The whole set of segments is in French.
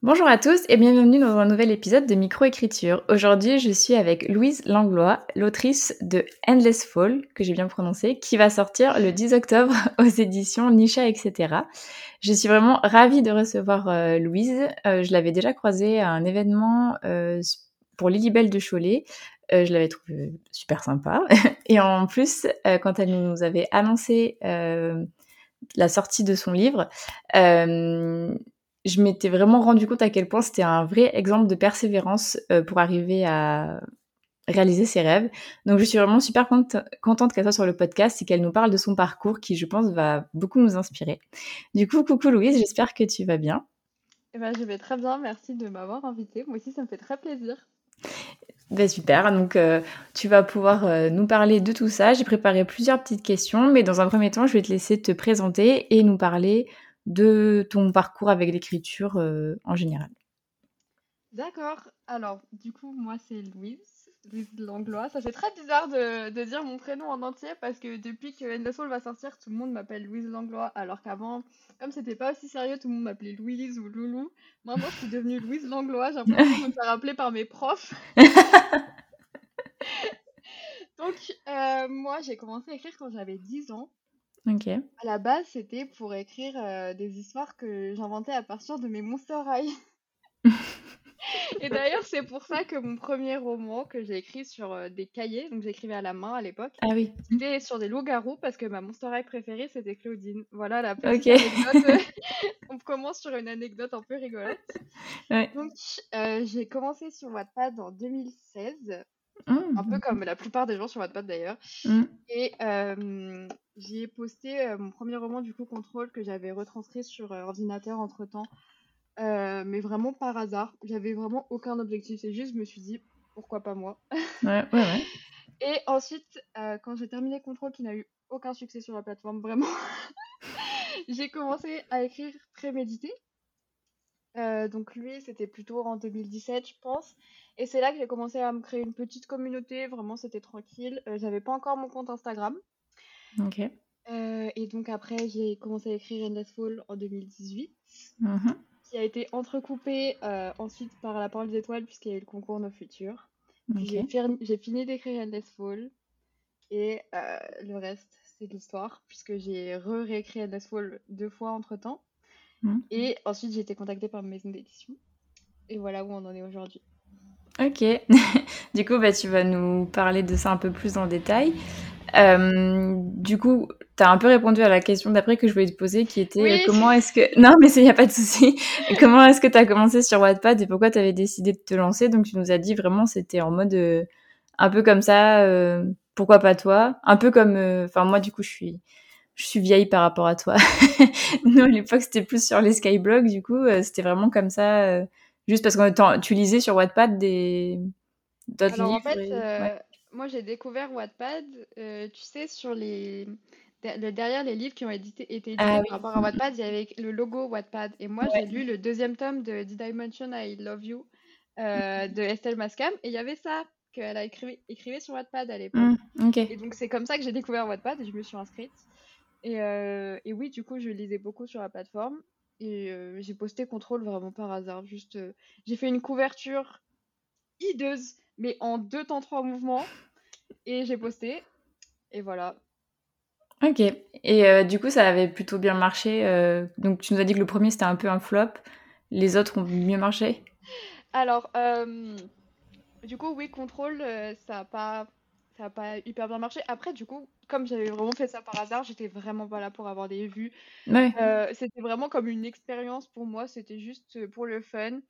Bonjour à tous et bienvenue dans un nouvel épisode de Microécriture. Aujourd'hui, je suis avec Louise Langlois, l'autrice de Endless Fall, que j'ai bien prononcé, qui va sortir le 10 octobre aux éditions Nisha, etc. Je suis vraiment ravie de recevoir euh, Louise. Euh, je l'avais déjà croisée à un événement euh, pour Lilibelle de Cholet. je l'avais trouvée super sympa. et en plus, quand elle nous avait annoncé la sortie de son livre, je m'étais vraiment rendu compte à quel point c'était un vrai exemple de persévérance euh, pour arriver à réaliser ses rêves. Donc je suis vraiment super contente qu'elle soit sur le podcast et qu'elle nous parle de son parcours qui, je pense, va beaucoup nous inspirer. Du coup, coucou Louise, j'espère que tu vas bien. Eh ben, je vais très bien, merci de m'avoir invitée. Moi aussi, ça me fait très plaisir. Ben super, donc euh, tu vas pouvoir euh, nous parler de tout ça. J'ai préparé plusieurs petites questions, mais dans un premier temps, je vais te laisser te présenter et nous parler de ton parcours avec l'écriture euh, en général. D'accord. Alors, du coup, moi, c'est Louise, Louise Langlois. Ça fait très bizarre de, dire mon prénom en entier parce que depuis que End Soul va sortir, tout le monde m'appelle Louise Langlois. Alors qu'avant, comme c'était pas aussi sérieux, tout le monde m'appelait Louise ou Loulou. Maintenant, je suis devenue Louise Langlois. J'ai l'impression de me faire appeler par mes profs. Donc, euh, moi, j'ai commencé à écrire quand j'avais 10 ans. OK. À la base, c'était pour écrire, euh, des histoires que j'inventais à partir de mes Monster High. Et d'ailleurs, c'est pour ça que mon premier roman que j'ai écrit sur, euh, des cahiers, donc j'écrivais à la main à l'époque, Ah oui. c'était sur des loups-garous parce que ma Monster High préférée, c'était Claudine. Voilà la petite anecdote, on commence sur une anecdote un peu rigolote. Donc, euh, j'ai commencé sur Wattpad en 2016. Un peu mmh. comme la plupart des gens sur Wattpad d'ailleurs. Mmh. Et j'y ai posté mon premier roman du coup Contrôle que j'avais retranscrit sur ordinateur entre temps. mais vraiment par hasard. J'avais vraiment aucun objectif. C'est juste, je me suis dit, pourquoi pas moi? Ouais, ouais, ouais. Et ensuite, quand j'ai terminé Contrôle, qui n'a eu aucun succès sur la plateforme, vraiment, j'ai commencé à écrire prémédité. Euh, donc lui, c'était plutôt en 2017, je pense. Et c'est là que j'ai commencé à me créer une petite communauté. Vraiment, c'était tranquille. Euh, j'avais pas encore mon compte Instagram. Ok. Euh, et donc après, j'ai commencé à écrire Endless Fall en 2018, mm-hmm. qui a été entrecoupé ensuite par La Parole des Étoiles, puisqu'il y a eu le concours Nos Futurs. J'ai fini d'écrire Endless Fall. Et le reste, c'est l'histoire, puisque j'ai re-réécrit Endless Fall deux fois entre temps. Mmh. Et ensuite, j'ai été contactée par une maison d'édition. Et voilà où on en est aujourd'hui. Ok. du coup, bah, tu vas nous parler de ça un peu plus en détail. Euh, du coup, tu as un peu répondu à la question d'après que je voulais te poser qui était euh, comment est-ce que. Non, mais il n'y a pas de souci. comment est-ce que tu as commencé sur Wattpad et pourquoi tu avais décidé de te lancer? Donc, tu nous as dit vraiment c'était en mode euh, un peu comme ça. pourquoi pas toi? Un peu comme. Enfin, moi, du coup, je suis je suis vieille par rapport à toi. Nous, à l'époque, c'était plus sur les skyblogs, du coup, euh, c'était vraiment comme ça, euh, juste parce que tu lisais sur Wattpad des d'autres livres. en fait, euh, moi, j'ai découvert Wattpad, tu sais, sur les derrière les livres qui ont été édités ah par rapport à Wattpad, il y avait le logo Wattpad. Et moi, j'ai lu le deuxième tome de Did I Mention I Love You de Estelle Mascam, et il y avait ça qu'elle a écrit, écrivait sur Wattpad à l'époque. Mmh, et donc, c'est comme ça que j'ai découvert Wattpad et je me suis inscrite. Et, euh, et, oui, du coup, je lisais beaucoup sur la plateforme. Et euh, j'ai posté contrôle vraiment par hasard. Juste, euh, j'ai fait une couverture hideuse, mais en deux temps trois mouvements. Et j'ai posté. Et voilà. Ok. Et du coup, ça avait plutôt bien marché. donc, tu nous as dit que le premier c'était un peu un flop. Les autres ont mieux marché? Alors, du coup, oui, contrôle, ça n'a pas ça n'a pas hyper bien marché. Après, du coup, comme j'avais vraiment fait ça par hasard, j'étais vraiment pas là pour avoir des vues. Euh, c'était vraiment comme une expérience pour moi, c'était juste pour le fun.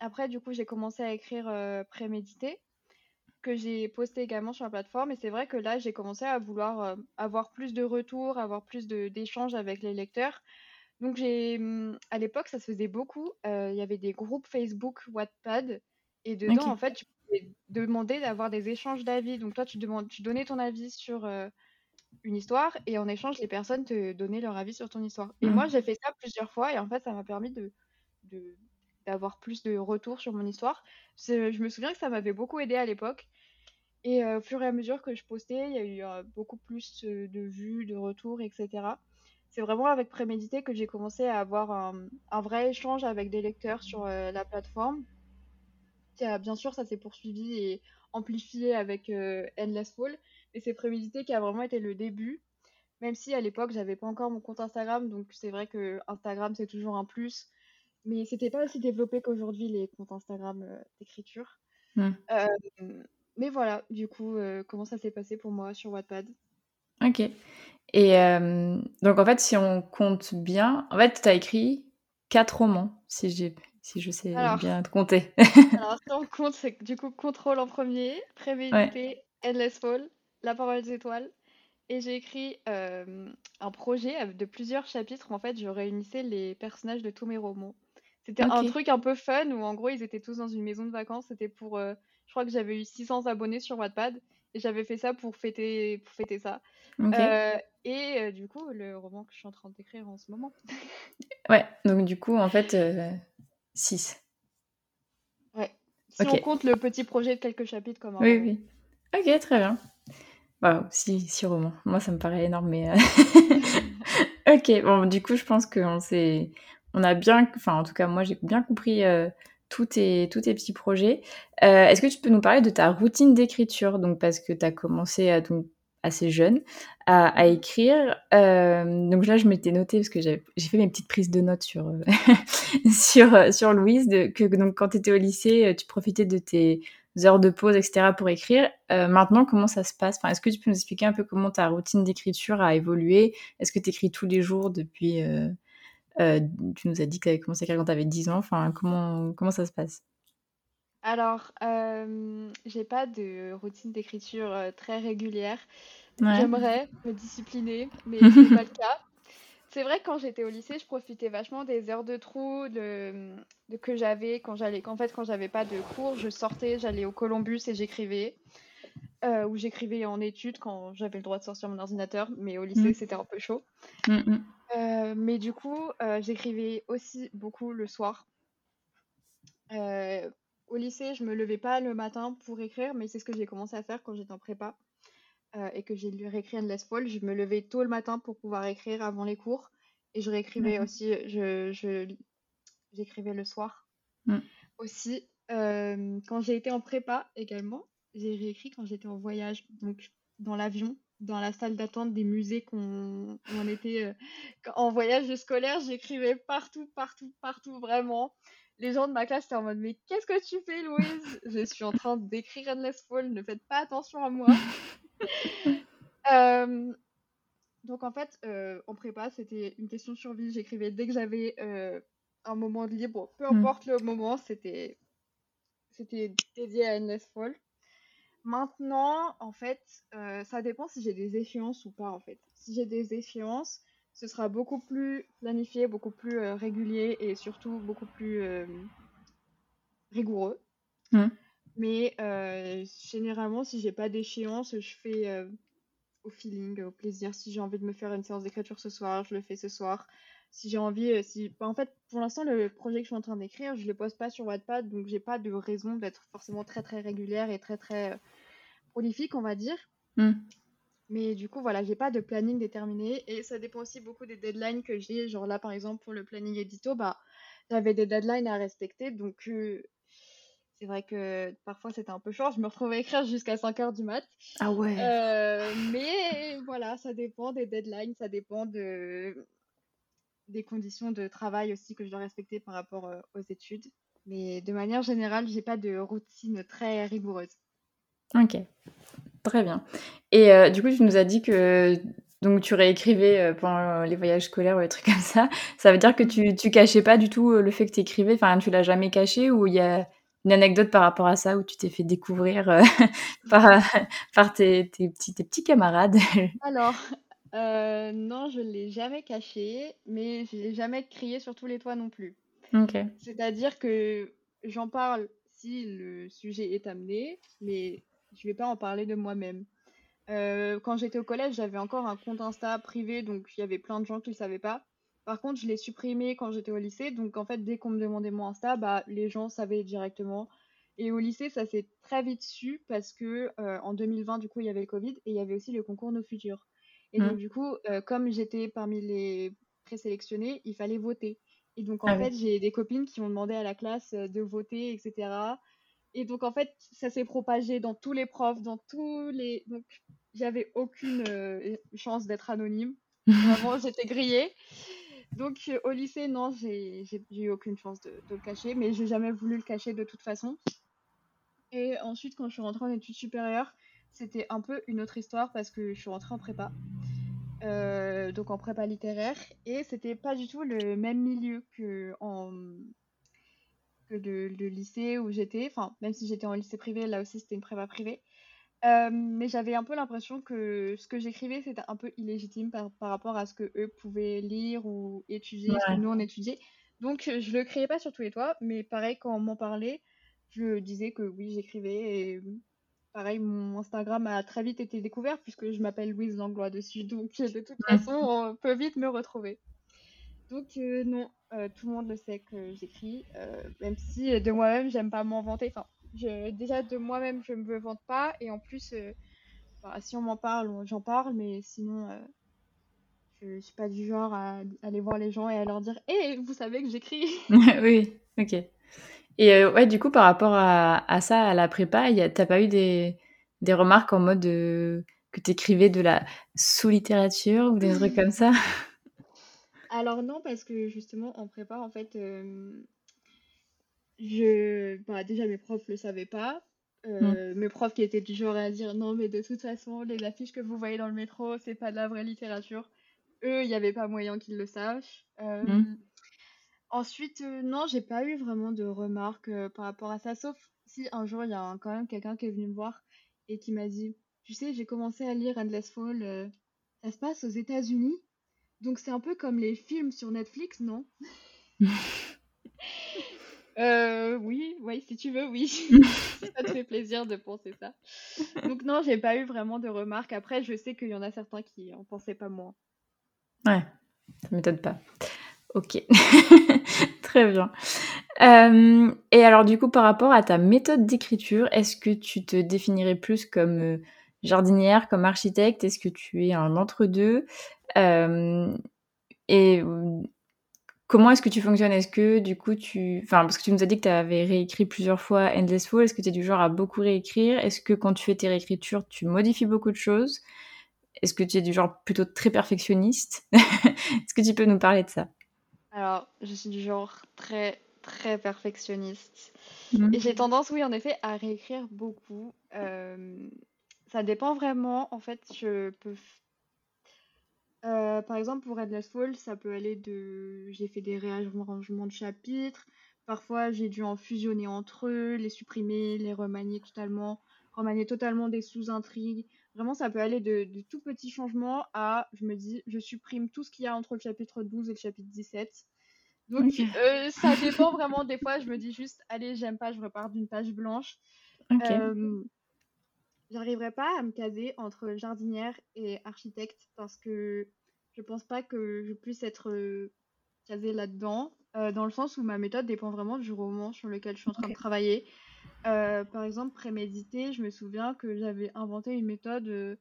après, du coup, j'ai commencé à écrire euh, prémédité, que j'ai posté également sur la plateforme. Et c'est vrai que là, j'ai commencé à vouloir euh, avoir plus de retours, avoir plus d'échanges avec les lecteurs. Donc, j'ai, mmh, à l'époque, ça se faisait beaucoup. Il y avait des groupes Facebook, Wattpad. Et dedans, en fait, tu demander d'avoir des échanges d'avis. Donc toi, tu, demandes, tu donnais ton avis sur, euh, une histoire et en échange, les personnes te donnaient leur avis sur ton histoire. Et mmh. moi, j'ai fait ça plusieurs fois et en fait, ça m'a permis de, d'avoir plus de retours sur mon histoire. Je me souviens que ça m'avait beaucoup aidé à l'époque. Et au fur et à mesure que je postais, il y a eu beaucoup plus de vues, de retours, etc. C'est vraiment avec Prémédité que j'ai commencé à avoir un, vrai échange avec des lecteurs sur la plateforme. Bien sûr, ça s'est poursuivi et amplifié avec Endless Fall. Et c'est Prémédité qui a vraiment été le début. Même si à l'époque, j'avais pas encore mon compte Instagram, donc c'est vrai que Instagram, c'est toujours un plus. Mais c'était pas aussi développé qu'aujourd'hui, les comptes Instagram d'écriture. Mmh. Mais voilà, du coup, euh, comment ça s'est passé pour moi sur Wattpad? Ok. Et euh, donc, en fait, si on compte bien, en fait, tu as écrit quatre romans, si, j'ai, si je sais bien te compter. alors, si on compte, c'est du coup Contrôle en premier, Prémédité, Endless Fall, La parole des étoiles. Et j'ai écrit euh, un projet de plusieurs chapitres. En fait, je réunissais les personnages de tous mes romans. C'était un truc un peu fun où, en gros, ils étaient tous dans une maison de vacances. C'était pour je crois que j'avais eu 600 abonnés sur Wattpad et j'avais fait ça pour fêter, pour fêter ça. Euh, et euh, du coup, le roman que je suis en train d'écrire en ce moment. ouais, donc du coup, en fait, 6. Euh, ouais. Si on compte le petit projet de quelques chapitres comme un Oui, oui. Ok, très bien. Waouh, 6 romans. Moi, ça me paraît énorme, mais. ok, bon, du coup, je pense qu'on s'est. On a bien. Enfin, en tout cas, moi, j'ai bien compris tous tes, tous tes petits projets. Euh, est-ce que tu peux nous parler de ta routine d'écriture? Donc, parce que tu as commencé à, donc, assez jeune à, écrire. Euh, donc là, je m'étais notée parce que j'ai fait mes petites prises de notes sur, euh, sur, sur Louise, de, que donc, quand tu étais au lycée, tu profitais de tes heures de pause, etc. pour écrire. maintenant, comment ça se passe? Enfin, Est-ce que tu peux nous expliquer un peu comment ta routine d'écriture a évolué? Est-ce que tu écris tous les jours depuis euh, tu nous as dit que tu avais commencé à écrire quand tu avais 10 ans? Enfin, comment, comment ça se passe? Alors, euh, j'ai pas de routine d'écriture euh, très régulière. J'aimerais me discipliner, mais c'est pas le cas. C'est vrai que quand j'étais au lycée, je profitais vachement des heures de trou de, que j'avais quand j'allais. En fait, quand j'avais pas de cours, je sortais, j'allais au Columbus et j'écrivais. Euh, où j'écrivais en études quand j'avais le droit de sortir mon ordinateur, mais au lycée, mmh. c'était un peu chaud. Mmh, mmh. Euh, mais du coup, euh, j'écrivais aussi beaucoup le soir. Au lycée, je me levais pas le matin pour écrire, mais c'est ce que j'ai commencé à faire quand j'étais en prépa et que j'ai réécrit Endless Fall. Je me levais tôt le matin pour pouvoir écrire avant les cours et je réécrivais aussi, je, j'écrivais le soir aussi. quand j'ai été en prépa également, j'ai réécrit quand j'étais en voyage, donc dans l'avion, dans la salle d'attente des musées qu'on on était euh, en voyage scolaire, j'écrivais partout, partout, partout, vraiment. Les gens de ma classe étaient en mode Mais qu'est-ce que tu fais, Louise? Je suis en train d'écrire Endless Fall, ne faites pas attention à moi. Euh, donc en fait, euh, en prépa, c'était une question de survie. J'écrivais dès que j'avais un moment de libre, peu hmm. importe le moment, c'était c'était dédié à Endless Fall. Maintenant, en fait, euh, ça dépend si j'ai des échéances ou pas, en fait. Si j'ai des échéances, ce sera beaucoup plus planifié, beaucoup plus euh, régulier et surtout beaucoup plus euh, rigoureux. Mmh. Mais généralement, si j'ai pas d'échéance, je fais au feeling, au plaisir. Si j'ai envie de me faire une séance d'écriture ce soir, je le fais ce soir. Si j'ai envie, si... Bah, en fait, pour l'instant, le projet que je suis en train d'écrire, je le poste pas sur Wattpad, donc j'ai pas de raison d'être forcément très très régulière et très très prolifique, on va dire. Hmm. Mais du coup, voilà, j'ai pas de planning déterminé et ça dépend aussi beaucoup des deadlines que j'ai. Genre là, par exemple, pour le planning édito, bah, j'avais des deadlines à respecter. Donc, euh, c'est vrai que parfois c'était un peu short. Je me retrouvais à écrire jusqu'à 5 heures du mat. Ah ouais. Euh, mais voilà, ça dépend des deadlines, ça dépend de des conditions de travail aussi que je dois respecter par rapport euh, aux études. Mais de manière générale, j'ai pas de routine très rigoureuse. Ok, très bien. Et euh, du coup, tu nous as dit que donc tu réécrivais euh, pendant les voyages scolaires ou des trucs comme ça. Ça veut dire que tu, tu cachais pas du tout euh, le fait que tu écrivais, enfin tu l'as jamais caché ou il y a une anecdote par rapport à ça où tu t'es fait découvrir par, par tes, tes, petits, tes petits camarades? Alors, non, je ne l'ai jamais caché, mais je l'ai jamais crié sur tous les toits non plus. Ok. C'est-à-dire que j'en parle si le sujet est amené, mais je vais pas en parler de moi-même. quand j'étais au collège, j'avais encore un compte Insta privé, donc il y avait plein de gens qui ne le savaient pas. Par contre, je l'ai supprimé quand j'étais au lycée, donc en fait, dès qu'on me demandait mon Insta, bah, les gens savaient directement. Et au lycée, ça s'est très vite su parce que en 2020, du coup, il y avait le Covid et il y avait aussi le concours Nos Futurs. Et donc, mmh. du coup, comme j'étais parmi les présélectionnés, il fallait voter. Et donc, en ah fait, j'ai des copines qui ont demandé à la classe de voter, etc. Et donc, en fait, ça s'est propagé dans tous les profs, dans tous les. Donc, j'avais aucune chance d'être anonyme. Vraiment, j'étais grillée. Donc, au lycée, non, j'ai eu aucune chance de, de le cacher, mais j'ai jamais voulu le cacher de toute façon. Et ensuite, quand je suis rentrée en études supérieures, c'était un peu une autre histoire parce que je suis rentrée en prépa. Euh, donc en prépa littéraire. Et c'était pas du tout le même milieu que, en, que le, lycée où j'étais. Enfin, même si j'étais en lycée privé, là aussi c'était une prépa privée. Euh, mais j'avais un peu l'impression que ce que j'écrivais c'était un peu illégitime par, par, rapport à ce que eux pouvaient lire ou étudier, ce que nous on étudiait. Donc je le créais pas sur tous les toits, mais pareil quand on m'en parlait, je disais que oui, j'écrivais et pareil, mon Instagram a très vite été découvert puisque je m'appelle Louise Langlois dessus. Donc de toute façon, on peut vite me retrouver. Donc euh, non, euh, tout le monde le sait que j'écris, euh, même si de moi-même, j'aime pas m'en vanter. Enfin, je, déjà de moi-même, je me vante pas. Et en plus, bah, si on m'en parle, j'en parle, mais sinon, je, suis pas du genre à, aller voir les gens et à leur dire Hé, «Eh, vous savez que j'écris Oui, ok. Et ouais, du coup, par rapport à, à, ça, à la prépa, t'as pas eu des, des remarques en mode que tu écrivais de la sous-littérature ou des trucs comme ça? Alors non, parce que justement, en prépa, en fait, je... Bah, déjà, mes profs le savaient pas. Euh, mmh. Mes profs qui étaient du genre à dire non, mais de toute façon, les affiches que vous voyez dans le métro, c'est pas de la vraie littérature. Eux, il n'y avait pas moyen qu'ils le sachent. Mmh. Ensuite, euh, non, j'ai pas eu vraiment de remarques euh, par rapport à ça, sauf si un jour il y a quand même quelqu'un qui est venu me voir et qui m'a dit, tu sais, j'ai commencé à lire Endless Fall, euh, ça se passe aux États-Unis, donc c'est un peu comme les films sur Netflix, non? Euh, oui, oui, si tu veux, oui. ça te fait plaisir de penser ça. Donc non, j'ai pas eu vraiment de remarques. Après, je sais qu'il y en a certains qui en pensaient pas moins. Ouais, ça m'étonne pas. Ok, très bien. Euh, et alors du coup, par rapport à ta méthode d'écriture, est-ce que tu te définirais plus comme euh, jardinière, comme architecte? Est-ce que tu es un entre-deux? Et comment est-ce que tu fonctionnes? Est-ce que du coup tu... Enfin, parce que tu nous as dit que tu avais réécrit plusieurs fois Endless Fall, est-ce que tu es du genre à beaucoup réécrire? Est-ce que quand tu fais tes réécritures, tu modifies beaucoup de choses? Est-ce que tu es du genre plutôt très perfectionniste? Est-ce que tu peux nous parler de ça? Alors, je suis du genre très, très perfectionniste. Mmh. Et j'ai tendance, oui, en effet, à réécrire beaucoup. Euh, ça dépend vraiment. En fait, je peux. Euh, par exemple, pour Endless Fall, ça peut aller de. J'ai fait des réarrangements de chapitres. Parfois, j'ai dû en fusionner entre eux, les supprimer, les remanier totalement, remanier totalement des sous-intrigues. Vraiment, ça peut aller de, tout petits changements à, je me dis, je supprime tout ce qu'il y a entre le chapitre 12 et le chapitre 17. Donc, euh, ça dépend vraiment. Des fois, je me dis juste, allez, j'aime pas, je repars d'une page blanche. Euh, j'arriverai pas à me caser entre jardinière et architecte parce que je pense pas que je puisse être euh, casée là-dedans, dans le sens où ma méthode dépend vraiment du roman sur lequel je suis en train de travailler. Euh, par exemple, préméditer, je me souviens que j'avais inventé une méthode euh,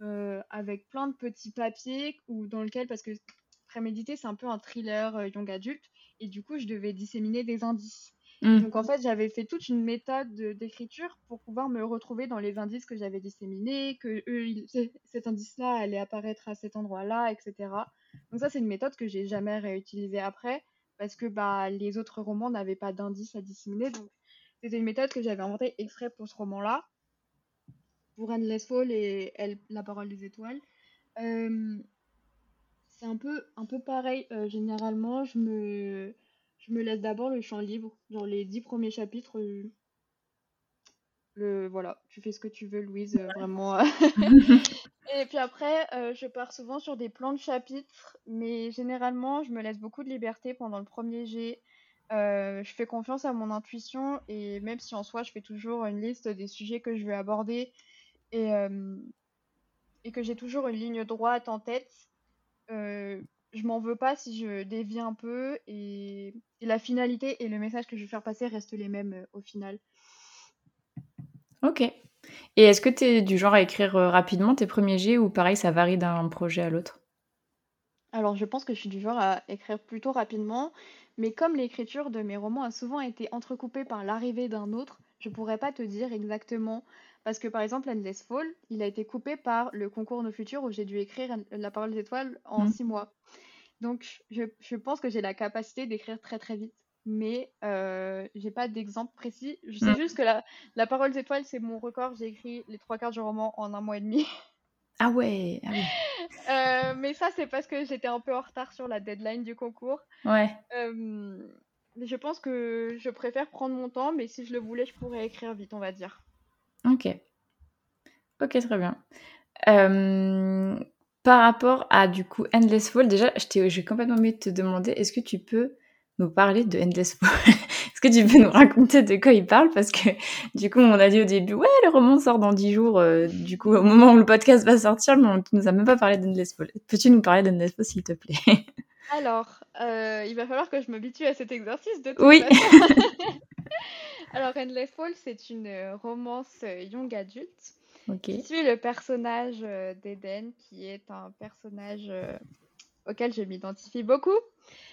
euh, avec plein de petits papiers ou dans lequel, parce que préméditer, c'est un peu un thriller young adulte, et du coup, je devais disséminer des indices. Mmh. Donc en fait, j'avais fait toute une méthode d'écriture pour pouvoir me retrouver dans les indices que j'avais disséminés, que cet indice-là allait apparaître à cet endroit-là, etc. Donc ça, c'est une méthode que j'ai jamais réutilisée après parce que bah, les autres romans n'avaient pas d'indices à disséminer. Donc c'était une méthode que j'avais inventée exprès pour ce roman-là, pour Endless Fall et La parole des étoiles. Euh, c'est un peu, un peu pareil. Euh, généralement, je me, je me laisse d'abord le champ libre. Genre les dix premiers chapitres. Euh, le, voilà, tu fais ce que tu veux, Louise, vraiment. et puis après, je pars souvent sur des plans de chapitres, mais généralement, je me laisse beaucoup de liberté pendant le premier jet. Euh, je fais confiance à mon intuition et même si en soi je fais toujours une liste des sujets que je veux aborder et, euh, et que j'ai toujours une ligne droite en tête, euh, je m'en veux pas si je dévie un peu et, la finalité et le message que je veux faire passer restent les mêmes euh, au final. Ok. Et est-ce que tu es du genre à écrire euh, rapidement tes premiers jets ou pareil, ça varie d'un projet à l'autre? Alors, je pense que je suis du genre à écrire plutôt rapidement, mais comme l'écriture de mes romans a souvent été entrecoupée par l'arrivée d'un autre, je pourrais pas te dire exactement. Parce que par exemple, Endless Fall, il a été coupé par le concours Nos Futurs où j'ai dû écrire La parole des étoiles en mmh. six mois. Donc, je, pense que j'ai la capacité d'écrire très très vite. Mais euh, j'ai pas d'exemple précis. Je sais mmh. juste que la, la parole des étoiles, c'est mon record. J'ai écrit les trois quarts du roman en un mois et demi. Ah ouais, ah euh, mais ça, c'est parce que j'étais un peu en retard sur la deadline du concours. Ouais. Euh, je pense que je préfère prendre mon temps, mais si je le voulais, je pourrais écrire vite, on va dire. Ok. Ok, très bien. Euh, par rapport à du coup Endless Fall, déjà, j'ai complètement oublié de te demander, est-ce que tu peux nous parler de Endless Fall? Est-ce que tu peux nous raconter de quoi il parle? Parce que du coup, on a dit au début, ouais, le roman sort dans 10 jours, euh, du coup, au moment où le podcast va sortir, mais on ne nous a même pas parlé d'Endless Fall. Peux-tu nous parler d'Endless Fall, s'il te plaît? Alors, euh, il va falloir que je m'habitue à cet exercice de toute Oui Alors, Endless Fall, c'est une euh, romance young adulte qui suit le personnage d'Eden, qui est un personnage auquel je m'identifie beaucoup.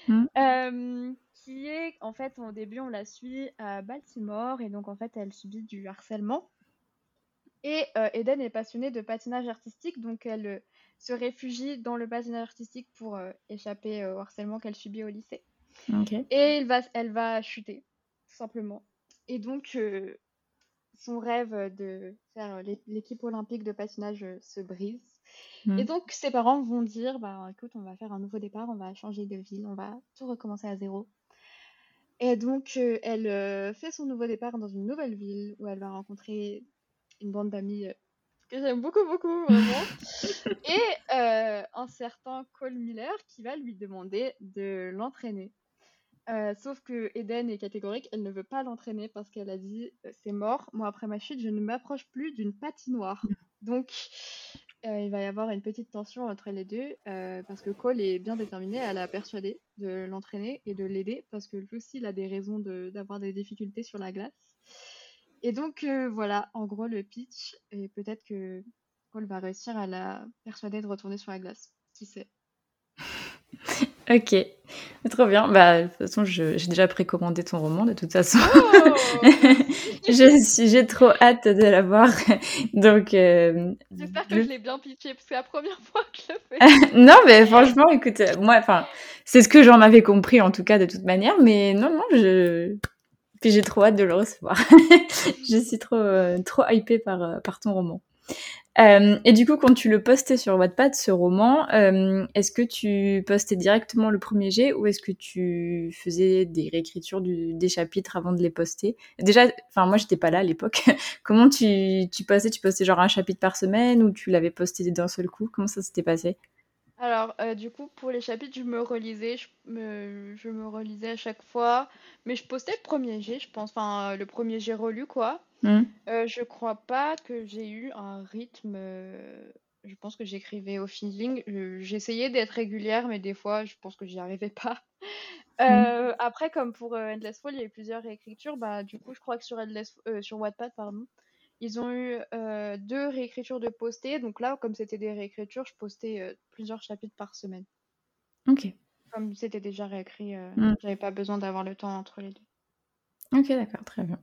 Mmh. qui est, en fait, au début, on la suit à Baltimore, et donc, en fait, elle subit du harcèlement. Et Eden est passionnée de patinage artistique, donc elle se réfugie dans le patinage artistique pour échapper au harcèlement qu'elle subit au lycée. Et va, elle va chuter, tout simplement. Et donc, son rêve de faire l'équipe olympique de patinage se brise. Et mmh. donc, ses parents vont dire bah, écoute, on va faire un nouveau départ, on va changer de ville, on va tout recommencer à zéro. Et donc, euh, elle euh, fait son nouveau départ dans une nouvelle ville où elle va rencontrer une bande d'amis euh, que j'aime beaucoup, beaucoup, vraiment. et un certain Cole Miller qui va lui demander de l'entraîner. Sauf que Eden est catégorique, elle ne veut pas l'entraîner parce qu'elle a dit c'est mort, moi après ma chute, je ne m'approche plus d'une patinoire. Donc, euh, il va y avoir une petite tension entre les deux euh, parce que Cole est bien déterminé, elle a persuadé de l'entraîner et de l'aider parce que lui aussi il a des raisons d'avoir des difficultés sur la glace. Et donc euh, voilà, en gros le pitch et peut-être que Cole va réussir à la persuader de retourner sur la glace. Qui sait? Ok, trop bien. Bah, de toute façon, j'ai déjà précommandé ton roman, de toute façon. Oh j'ai trop hâte de l'avoir. Donc, euh, j'espère que je, l'ai bien pitché parce que c'est la première fois que je le fais. non, mais franchement, écoute, moi, enfin, c'est ce que j'en avais compris en tout cas de toute manière. Mais non, non, je puis j'ai trop hâte de le recevoir. je suis trop, euh, trop hypée par, euh, par ton roman. Euh, et du coup, quand tu le postais sur Wattpad, ce roman, euh, est-ce que tu postais directement le premier jet ou est-ce que tu faisais des réécritures des chapitres avant de les poster? Déjà, enfin moi j'étais pas là à l'époque. Comment tu, tu postais? Tu postais genre un chapitre par semaine ou tu l'avais posté d'un seul coup? Comment ça s'était passé? Alors, euh, du coup, pour les chapitres, je me relisais, je me, je me relisais à chaque fois, mais je postais le premier jet, je pense, enfin, le premier jet relu, quoi. Mmh. Euh, je crois pas que j'ai eu un rythme. Euh, je pense que j'écrivais au feeling. J'essayais d'être régulière, mais des fois, je pense que j'y arrivais pas. Mmh. après, comme pour Endless Fall, il y a eu plusieurs réécritures. Bah, du coup, je crois que sur Endless, sur Wattpad, pardon, ils ont eu euh, deux réécritures de poster. Donc là, comme c'était des réécritures, je postais euh, plusieurs chapitres par semaine. Ok. Comme c'était déjà réécrit, euh, mm. j'avais pas besoin d'avoir le temps entre les deux. Ok, d'accord, très bien.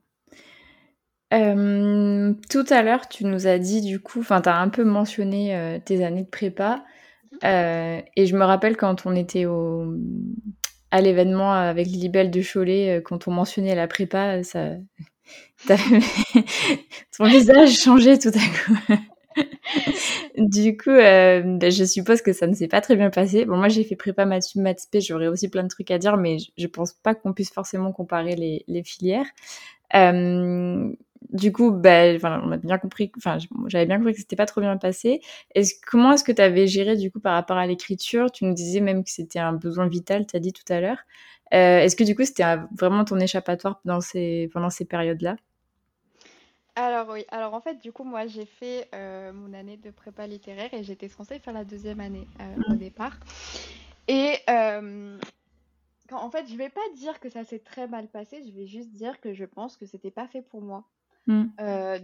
tout à l'heure, tu nous as dit du coup, enfin, tu as un peu mentionné tes années de prépa. Mhm. et je me rappelle quand on était au, à l'événement avec Libelle de Cholet, quand on mentionnait la prépa, ça, ton visage changeait tout à coup. du coup, euh, ben, je suppose que ça ne s'est pas très bien passé. Bon, moi, j'ai fait prépa maths, maths j'aurais aussi plein de trucs à dire, mais je, pense pas qu'on puisse forcément comparer les, les filières. Euh, du coup, ben, on a bien compris, enfin, j'avais bien compris que c'était pas trop bien passé. Est-ce, comment est-ce que tu avais géré du coup par rapport à l'écriture? Tu nous disais même que c'était un besoin vital, tu as dit tout à l'heure. Euh, est-ce que du coup c'était vraiment ton échappatoire pendant ces, pendant ces périodes-là? Alors oui, alors en fait, du coup, moi, j'ai fait mon année de prépa littéraire et j'étais censée faire la deuxième année au mmh. départ. Et en fait, je vais pas dire que ça s'est très mal passé, je vais juste dire que je pense que c'était pas fait pour moi. Mmh.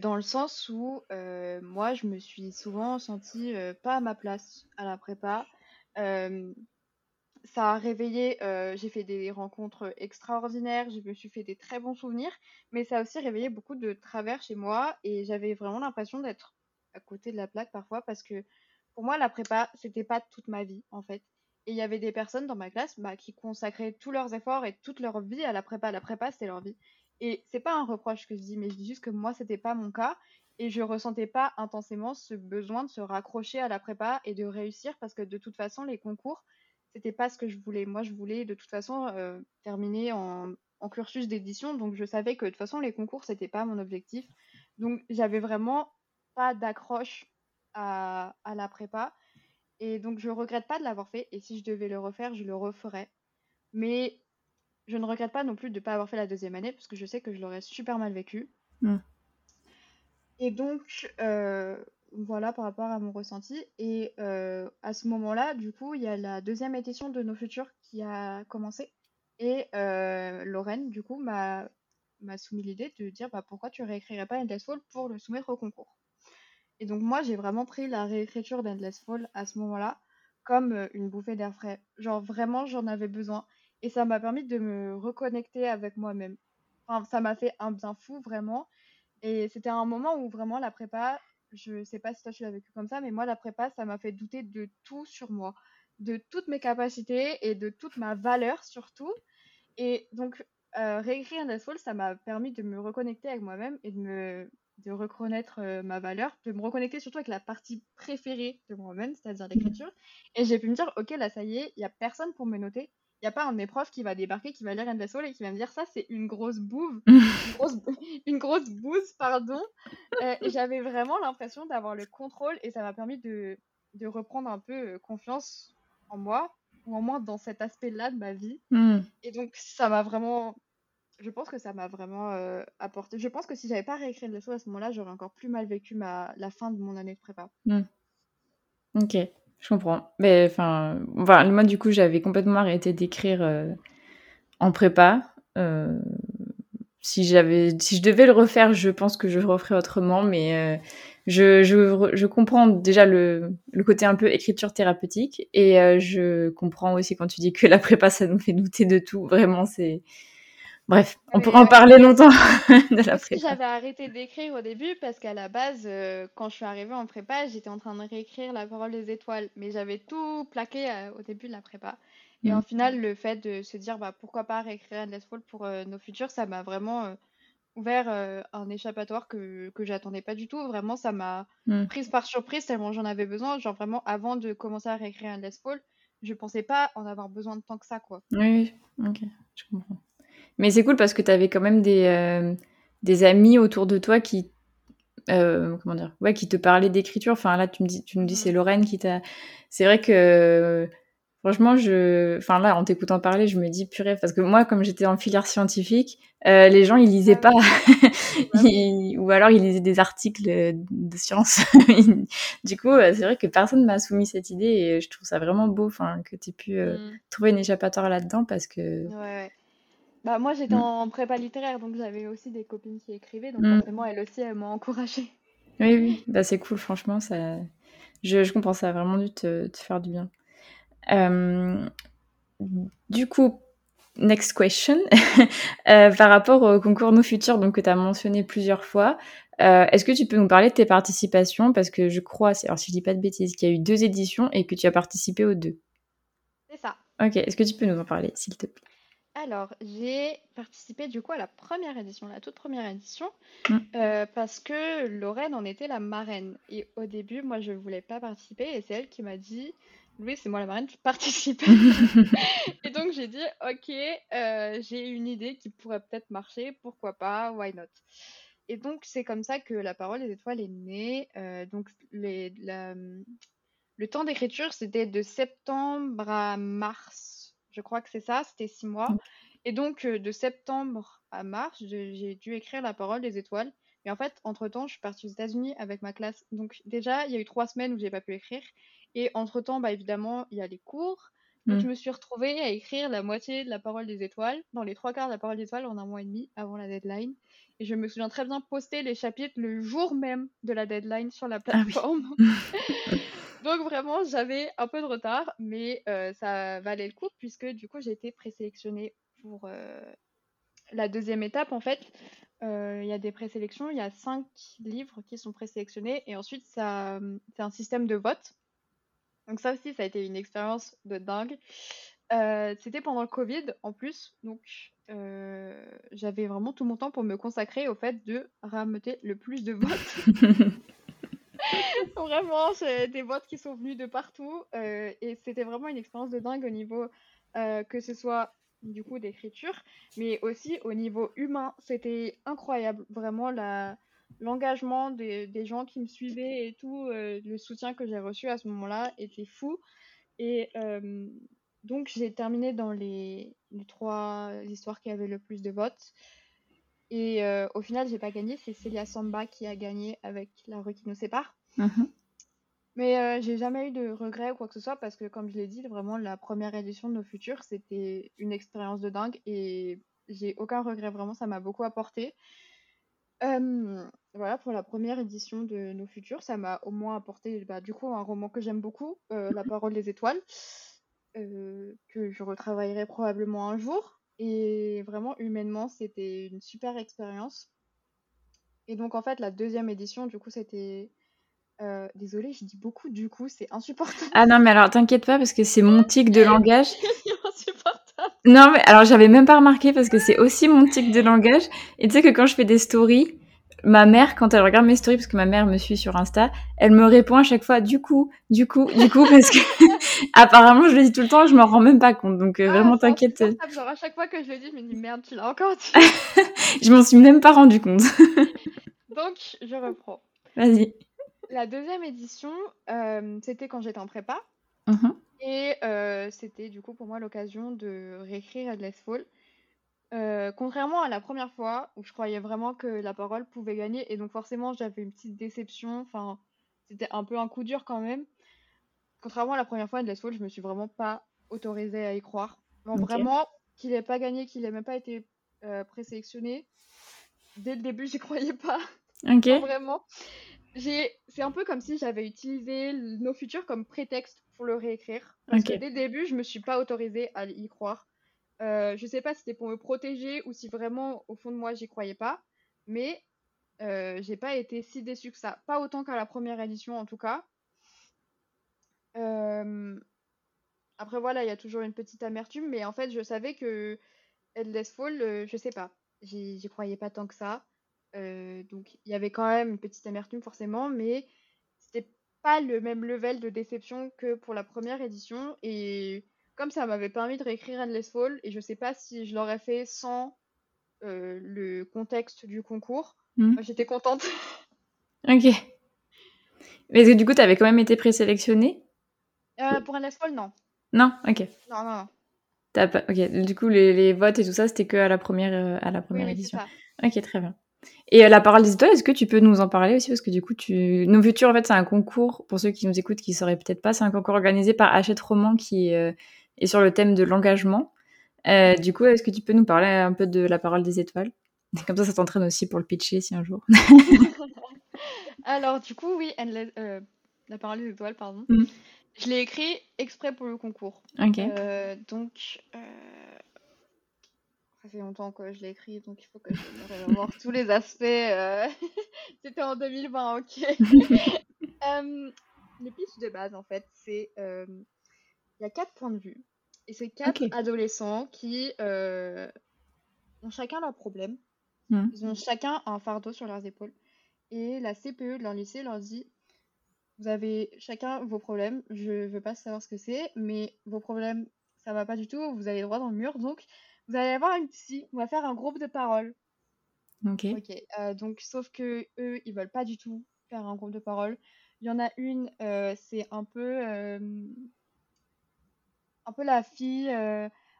dans le sens où moi, je me suis souvent sentie pas à ma place à la prépa. ça a réveillé, j'ai fait des rencontres extraordinaires, je me suis fait des très bons souvenirs, mais ça a aussi réveillé beaucoup de travers chez moi et j'avais vraiment l'impression d'être à côté de la plaque parfois parce que pour moi, la prépa, c'était pas toute ma vie en fait. Et il y avait des personnes dans ma classe bah, qui consacraient tous leurs efforts et toute leur vie à la prépa. La prépa, c'est leur vie. Et c'est pas un reproche que je dis, mais je dis juste que moi, c'était pas mon cas. Et je ressentais pas intensément ce besoin de se raccrocher à la prépa et de réussir parce que de toute façon, les concours, c'était pas ce que je voulais. Moi, je voulais de toute façon euh, terminer en, cursus d'édition. Donc, je savais que de toute façon, les concours, c'était pas mon objectif. Donc, j'avais vraiment pas d'accroche à, à la prépa. Et donc, je regrette pas de l'avoir fait. Et si je devais le refaire, je le referais. Mais je ne regrette pas non plus de ne pas avoir fait la deuxième année, parce que je sais que je l'aurais super mal vécu. Et donc, euh, voilà par rapport à mon ressenti. Et euh, à ce moment-là, du coup, il y a la deuxième édition de Nos Futurs qui a commencé. Et euh, Lorraine, du coup, m'a soumis l'idée de dire bah, pourquoi tu réécrirais pas Endless Fall pour le soumettre au concours? Et donc, moi, j'ai vraiment pris la réécriture d'Endless Fall à ce moment-là comme une bouffée d'air frais. Genre, vraiment, j'en avais besoin. Et ça m'a permis de me reconnecter avec moi-même. Enfin, ça m'a fait un bien fou, vraiment. Et c'était un moment où vraiment la prépa, je sais pas si toi tu l'as vécu comme ça, mais moi la prépa, ça m'a fait douter de tout sur moi, de toutes mes capacités et de toute ma valeur surtout. Et donc euh, réécrire Fall, ça m'a permis de me reconnecter avec moi-même et de me de reconnaître euh, ma valeur, de me reconnecter surtout avec la partie préférée de moi-même, c'est-à-dire l'écriture. Et j'ai pu me dire, ok, là ça y est, il y a personne pour me noter n'y a pas un de mes profs qui va débarquer, qui va lire Endless Soul et qui va me dire ça, c'est une grosse bouve, une, grosse, bouse, pardon. Euh, j'avais vraiment l'impression d'avoir le contrôle et ça m'a permis de, reprendre un peu euh, confiance en moi, ou au moins dans cet aspect-là de ma vie. Hmm. Et donc, ça m'a vraiment. Je pense que ça m'a vraiment euh, apporté. Je pense que si j'avais pas réécrit Endless Soul à ce moment-là, j'aurais encore plus mal vécu ma... la fin de mon année de prépa. Hmm. Ok. Je comprends. Mais enfin, moi, du coup, j'avais complètement arrêté d'écrire euh, en prépa. Euh, si j'avais, si je devais le refaire, je pense que je le referais autrement. Mais euh, je, je, je, comprends déjà le, le, côté un peu écriture thérapeutique. Et je comprends aussi quand tu dis que la prépa, ça nous fait douter de tout. Vraiment, c'est Bref, on pourrait en parler longtemps de la prépa. J'avais arrêté d'écrire au début parce qu'à la base, euh, quand je suis arrivée en prépa, j'étais en train de réécrire La parole des étoiles, mais j'avais tout plaqué euh, au début de la prépa. Et en mm. final, le fait de se dire bah, pourquoi pas réécrire Endless Fall pour euh, nos futurs, ça m'a vraiment ouvert un échappatoire que, que j'attendais pas du tout. Vraiment, ça m'a mm. prise par surprise tellement j'en avais besoin. Genre vraiment, avant de commencer à réécrire Endless Fall, je pensais pas en avoir besoin de tant que ça, quoi. Oui, ok, je comprends. Mais c'est cool parce que tu avais quand même des, euh, des amis autour de toi qui, euh, comment dire, ouais, qui te parlaient d'écriture. Enfin, là, tu me dis, tu nous dis, c'est Lorraine qui t'a. C'est vrai que, franchement, je, enfin là, en t'écoutant parler, je me dis purée, parce que moi, comme j'étais en filière scientifique, euh, les gens ils lisaient pas, ou alors ils lisaient des articles de science. du coup, c'est vrai que personne m'a soumis cette idée et je trouve ça vraiment beau, que tu aies pu mmh. trouver une échappatoire là-dedans parce que. Ouais, ouais. Bah, moi, j'étais mm. en prépa littéraire, donc j'avais aussi des copines qui écrivaient, donc mm. forcément, elles aussi, elles m'ont encouragée. Oui, oui, bah, c'est cool, franchement, ça... je, je comprends, ça a vraiment dû te, te faire du bien. Euh, du coup, next question. euh, par rapport au concours Nos Futurs, donc, que tu as mentionné plusieurs fois, euh, est-ce que tu peux nous parler de tes participations? Parce que je crois, alors si je dis pas de bêtises, qu'il y a eu deux éditions et que tu as participé aux deux. C'est ça. Ok, est-ce que tu peux nous en parler, s'il te plaît? Alors, j'ai participé du coup à la première édition, la toute première édition, mm. euh, parce que Lorraine en était la marraine. Et au début, moi, je voulais pas participer, et c'est elle qui m'a dit, Louis, c'est moi la marraine, tu participes. et donc j'ai dit, ok, euh, j'ai une idée qui pourrait peut-être marcher, pourquoi pas, why not? Et donc c'est comme ça que la parole des étoiles est née. Euh, donc les, le temps d'écriture, c'était de septembre à mars je crois que c'est ça, c'était six mois. Mmh. Et donc, de septembre à mars, j'ai dû écrire La parole des étoiles. Mais en fait, entre-temps, je suis partie aux États-Unis avec ma classe. Donc déjà, il y a eu trois semaines où j'ai pas pu écrire. Et entre-temps, bah, évidemment, il y a les cours. Donc je mmh. me suis retrouvée à écrire la moitié de la parole des étoiles, dans les trois quarts de la parole des étoiles en un mois et demi avant la deadline. Et je me souviens très bien poster les chapitres le jour même de la deadline sur la ah plateforme. Donc vraiment, j'avais un peu de retard, mais euh, ça valait le coup puisque du coup, j'ai été présélectionnée pour euh, la deuxième étape. En fait, euh, il y a des présélections, il y a cinq livres qui sont présélectionnés et ensuite, c'est un système de vote. Donc ça aussi, ça a été une expérience de dingue. C'était pendant le Covid en plus, donc j'avais vraiment tout mon temps pour me consacrer au fait de rameuter le plus de votes. vraiment, c'est des votes qui sont venus de partout. Euh, et c'était vraiment une expérience de dingue au niveau euh, que ce soit du coup d'écriture, mais aussi au niveau humain. C'était incroyable, vraiment la l'engagement des, des, gens qui me suivaient et tout, euh, le soutien que j'ai reçu à ce moment-là était fou. Et donc j'ai terminé dans les, les, trois histoires qui avaient le plus de votes. Et au final, j'ai pas gagné, c'est Celia Samba qui a gagné avec La rue qui nous sépare. Mmh Mais euh, j'ai jamais eu de regrets ou quoi que ce soit parce que, comme je l'ai dit, vraiment, la première édition de Nos Futurs, c'était une expérience de dingue et j'ai aucun regret. Vraiment, ça m'a beaucoup apporté. voilà, pour la première édition de Nos Futurs, ça m'a au moins apporté, bah, du coup, un roman que j'aime beaucoup, euh, La parole des étoiles, euh, que je retravaillerai probablement un jour. Et vraiment, humainement, c'était une super expérience. Et donc, en fait, la deuxième édition, du coup, c'était euh, désolée, je dis beaucoup du coup, c'est insupportable. Ah non, mais alors t'inquiète pas parce que c'est mon tic de langage. c'est insupportable. Non, mais alors j'avais même pas remarqué parce que c'est aussi mon tic de langage. Et tu sais que quand je fais des stories, ma mère, quand elle regarde mes stories, parce que ma mère me suit sur Insta, elle me répond à chaque fois du coup, du coup, du coup, parce que apparemment je le dis tout le temps, je m'en rends même pas compte. Donc euh, ah, vraiment t'inquiète. Genre à chaque fois que je le dis, je me dis merde, tu l'as encore dit. je m'en suis même pas rendu compte. donc je reprends. Vas-y. La deuxième édition, euh, c'était quand j'étais en prépa. Mmh et euh, c'était du coup pour moi l'occasion de réécrire Endless Fall. Euh, contrairement à la première fois où je croyais vraiment que la parole pouvait gagner et donc forcément j'avais une petite déception, enfin c'était un peu un coup dur quand même. Contrairement à la première fois Endless Fall, je me suis vraiment pas autorisée à y croire. Vraiment qu'il n'ait pas gagné, qu'il n'ait même pas été présélectionné. Dès le début, j'y croyais pas. Vraiment c'est un peu comme si j'avais utilisé nos futurs comme prétexte pour le réécrire. Parce que dès le début, je me suis pas autorisée à y croire. Euh, je sais pas si c'était pour me protéger ou si vraiment au fond de moi j'y croyais pas, mais euh, j'ai pas été si déçue que ça. Pas autant qu'à la première édition en tout cas. Euh, après voilà, il y a toujours une petite amertume, mais en fait je savais que Endless Fall, euh, je sais pas, j'y croyais pas tant que ça. Euh, donc il y avait quand même une petite amertume forcément, mais c'était pas le même level de déception que pour la première édition. Et comme ça m'avait permis de réécrire Endless Fall, et je sais pas si je l'aurais fait sans euh, le contexte du concours, hmm. j'étais contente. ok. Mais du coup, tu avais quand même été présélectionnée? Euh, Pour Endless Fall, non. Non, ok. Non, non, non. Pas... Ok, du coup, les, votes et tout ça, c'était que à la première, à la première édition. Ok, très bien. Et euh, la parole des étoiles, est-ce que tu peux nous en parler aussi? Parce que du coup, tu... Nos Futurs, en fait, c'est un concours, pour ceux qui nous écoutent, qui ne sauraient peut-être pas, c'est un concours organisé par Hachette Roman qui euh, est sur le thème de l'engagement. Euh, du coup, est-ce que tu peux nous parler un peu de la parole des étoiles? Comme ça, ça t'entraîne aussi pour le pitcher si un jour. Alors, du coup, oui, la parole des étoiles, pardon. Mm. Je l'ai écrit exprès pour le concours. Ok. donc, ça fait longtemps que je l'ai écrit, donc il faut que je me voir tous les aspects. Euh. C'était en 2020, ok. les pistes de base, en fait, c'est. Euh, il y a quatre points de vue. Et c'est quatre adolescents qui euh, ont chacun leurs problèmes. Hmm. Ils ont chacun un fardeau sur leurs épaules. Et la CPE de leur lycée leur dit Vous avez chacun vos problèmes. Je veux pas savoir ce que c'est, mais vos problèmes, ça va pas du tout. Vous allez droit dans le mur. Donc, vous allez avoir une psy, on va faire un groupe de parole. Ok. Ok. Euh, donc, sauf que eux, ils veulent pas du tout faire un groupe de parole. Il y en a une, euh, c'est un peu, euh, un peu la fille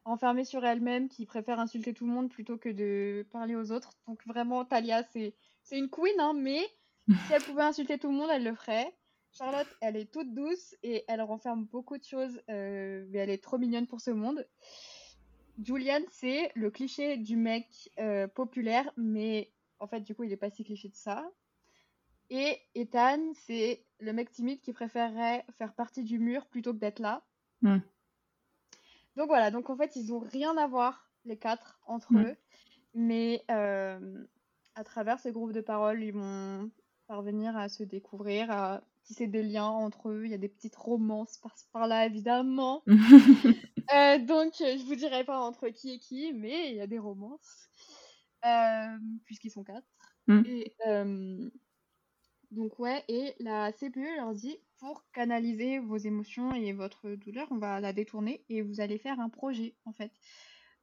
enfermée sur elle-même qui préfère insulter tout le monde plutôt que de parler aux autres. Donc vraiment, Talia, c'est c'est une queen, hein, mais si elle pouvait insulter tout le monde, elle le ferait. Charlotte, elle est toute douce et elle renferme beaucoup de choses, euh, mais elle est trop mignonne pour ce monde. Julian, c'est le cliché du mec euh, populaire, mais en fait, du coup, il est pas si cliché de ça. Et Ethan, c'est le mec timide qui préférerait faire partie du mur plutôt que d'être là. Hmm. Donc voilà, donc en fait, ils ont rien à voir, les quatre, entre hmm. eux. Mais euh, à travers ces groupes de paroles, ils vont parvenir à se découvrir, à tisser des liens entre eux. Il y a des petites romances par-là, évidemment. Euh, donc, je vous dirai pas entre qui et qui, mais il y a des romances, euh, puisqu'ils sont quatre. Mm. Et, euh, donc, ouais, et la CPE leur dit pour canaliser vos émotions et votre douleur, on va la détourner et vous allez faire un projet, en fait.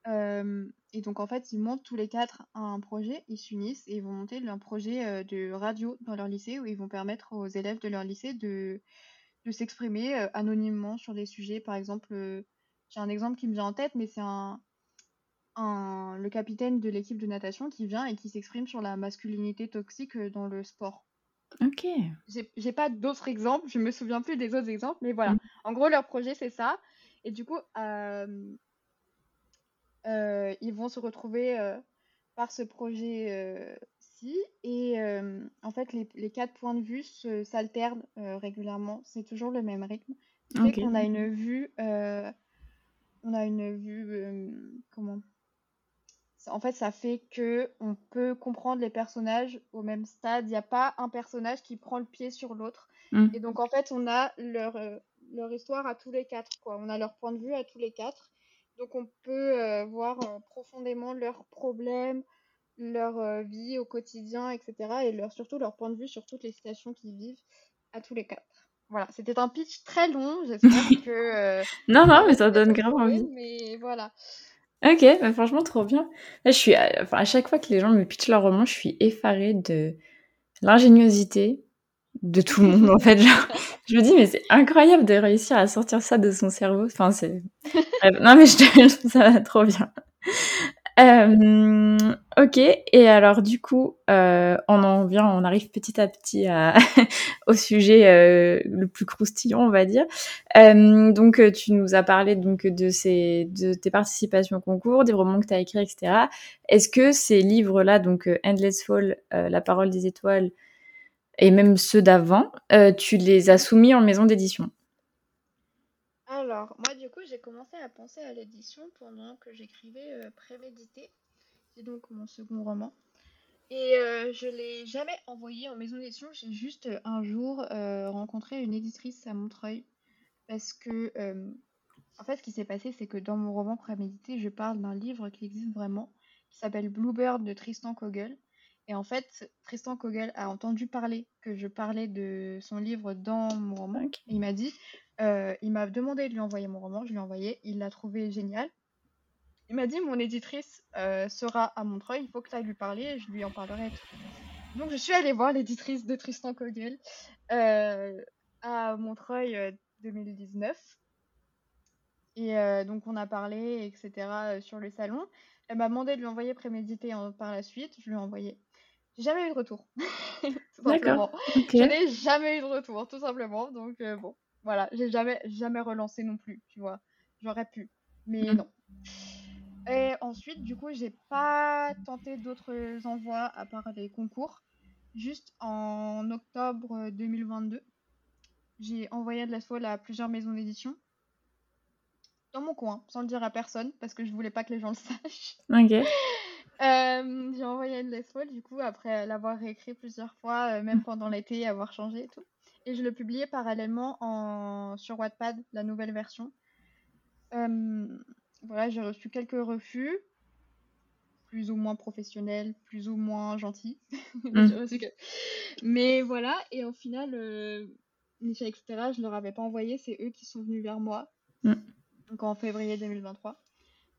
Et donc, en fait, ils montent tous les quatre un projet, ils s'unissent et ils vont monter un projet de radio dans leur lycée où ils vont permettre aux élèves de leur lycée de, de s'exprimer anonymement sur des sujets, par exemple j'ai un exemple qui me vient en tête, mais c'est un, un, le capitaine de l'équipe de natation qui vient et qui s'exprime sur la masculinité toxique dans le sport. Ok. J'ai pas d'autres exemples, je me souviens plus des autres exemples, mais voilà. Mm. En gros, leur projet, c'est ça. Et du coup, euh, euh, ils vont se retrouver par ce projet-ci. et en fait, les, les, quatre points de vue s'alternent régulièrement. C'est toujours le même rythme. Ce qu'on a une vue on a une vue comment? En fait ça fait que on peut comprendre les personnages au même stade il n'y a pas un personnage qui prend le pied sur l'autre mmh. et donc en fait on a leur leur histoire à tous les quatre quoi on a leur point de vue à tous les quatre donc on peut voir profondément leurs problèmes leur vie au quotidien etc et leur surtout leur point de vue sur toutes les situations qu'ils vivent à tous les quatre voilà, c'était un pitch très long. J'espère que. Euh, non, non, mais ça donne grave envie. Mais voilà. Ok, bah, franchement, trop bien. je suis, enfin, à chaque fois que les gens me pitchent leur roman, je suis effarée de l'ingéniosité de tout le monde. en fait, je me dis, mais c'est incroyable de réussir à sortir ça de son cerveau. Enfin, c'est. non, mais je, je trouve ça trop bien. Euh, ok, et alors du coup, euh, on en vient, on arrive petit à petit à, au sujet euh, le plus croustillant, on va dire. Euh, donc, tu nous as parlé donc de ces, de tes participations au concours, des romans que tu as écrits, etc. Est-ce que ces livres-là, donc Endless Fall, La parole des étoiles, et même ceux d'avant, tu les as soumis en maison d'édition alors, moi, du coup, j'ai commencé à penser à l'édition pendant que j'écrivais euh, Prémédité, c'est donc mon second roman. Et euh, je l'ai jamais envoyé en maison d'édition, j'ai juste euh, un jour rencontré une éditrice à Montreuil. Parce que, en fait, ce qui s'est passé, c'est que dans mon roman Prémédité, je parle d'un livre qui existe vraiment, qui s'appelle Bluebird de Tristan Kogel. Et en fait, Tristan Kogel a entendu parler que je parlais de son livre dans mon roman. Il m'a dit euh, il m'a demandé de lui envoyer mon roman, je lui ai envoyé, il l'a trouvé génial. Il m'a dit mon éditrice euh, sera à Montreuil, il faut que tu ailles lui parler et je lui en parlerai. Donc je suis allée voir l'éditrice de Tristan Kogel euh, à Montreuil 2019. Et donc on a parlé, etc. sur le salon. Elle m'a demandé de lui envoyer prémédité par la suite, je lui ai envoyé. Jamais eu de retour. D'accord. Je n'ai jamais eu de retour, tout simplement. Donc bon, voilà, j'ai jamais, jamais relancé non plus, tu vois. J'aurais pu, mais mmh. non. Et ensuite, du coup, j'ai pas tenté d'autres envois à part les concours. Juste en octobre 2022, j'ai envoyé de la soie à plusieurs maisons d'édition. Dans mon coin, sans le dire à personne, parce que je voulais pas que les gens le sachent. Ok. Euh, j'ai envoyé la soie, du coup, après l'avoir réécrit plusieurs fois, euh, même pendant l'été, avoir changé et tout et je le publiais parallèlement en... sur Wattpad, la nouvelle version. voilà, j'ai reçu quelques refus, plus ou moins professionnels, plus ou moins gentils. Mmh. Mais voilà, et au final, euh, etc., je leur avais pas envoyé, c'est eux qui sont venus vers moi. Mmh. Donc en février 2023.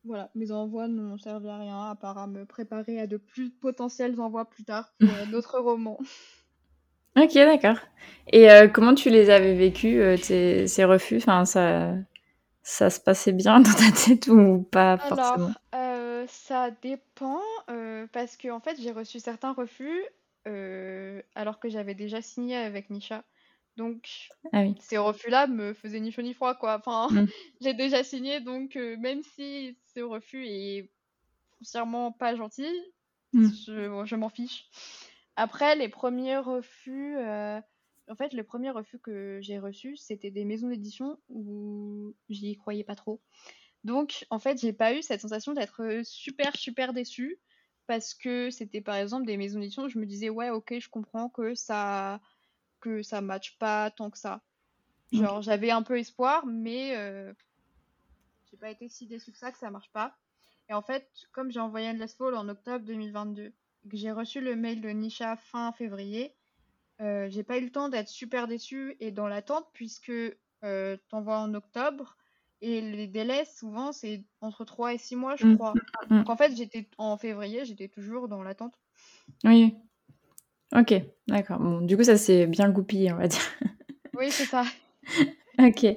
Voilà, mes envois n'ont servi à rien à part à me préparer à de plus potentiels envois plus tard pour euh, d'autres romans. Ok, d'accord. Et euh, comment tu les avais vécus, euh, ces refus? Enfin, ça, ça se passait bien dans ta tête ou pas forcément? euh, ça dépend, parce que en fait, j'ai reçu certains refus alors que j'avais déjà signé avec Nisha. Donc, ah ces refus-là me faisaient ni chaud ni froid, quoi. Enfin, mmh. j'ai déjà signé, donc même si ce refus est foncièrement pas gentil, mmh. je, m'en fiche. Après, les premiers refus, en fait, le premier refus que j'ai reçu, c'était des maisons d'édition où j'y croyais pas trop. Donc, en fait, j'ai pas eu cette sensation d'être super, super déçue parce que c'était par exemple des maisons d'édition où je me disais, ouais, ok, je comprends que ça que ça matche pas tant que ça. Genre, j'avais un peu espoir, mais euh, j'ai pas été si déçue que ça, que ça marche pas. Et en fait, comme j'ai envoyé Endless Fall en octobre 2022, que j'ai reçu le mail de Nisha fin février, euh, j'ai pas eu le temps d'être super déçue et dans l'attente, puisque euh, t'envoies en octobre, et les délais, souvent, c'est entre 3 et 6 mois, je mmh. crois. Mmh. Donc en fait, j'étais en février, j'étais toujours dans l'attente. Oui. Ok, d'accord. Bon, du coup, ça s'est bien goupillé, on va dire. Oui, c'est ça. ok.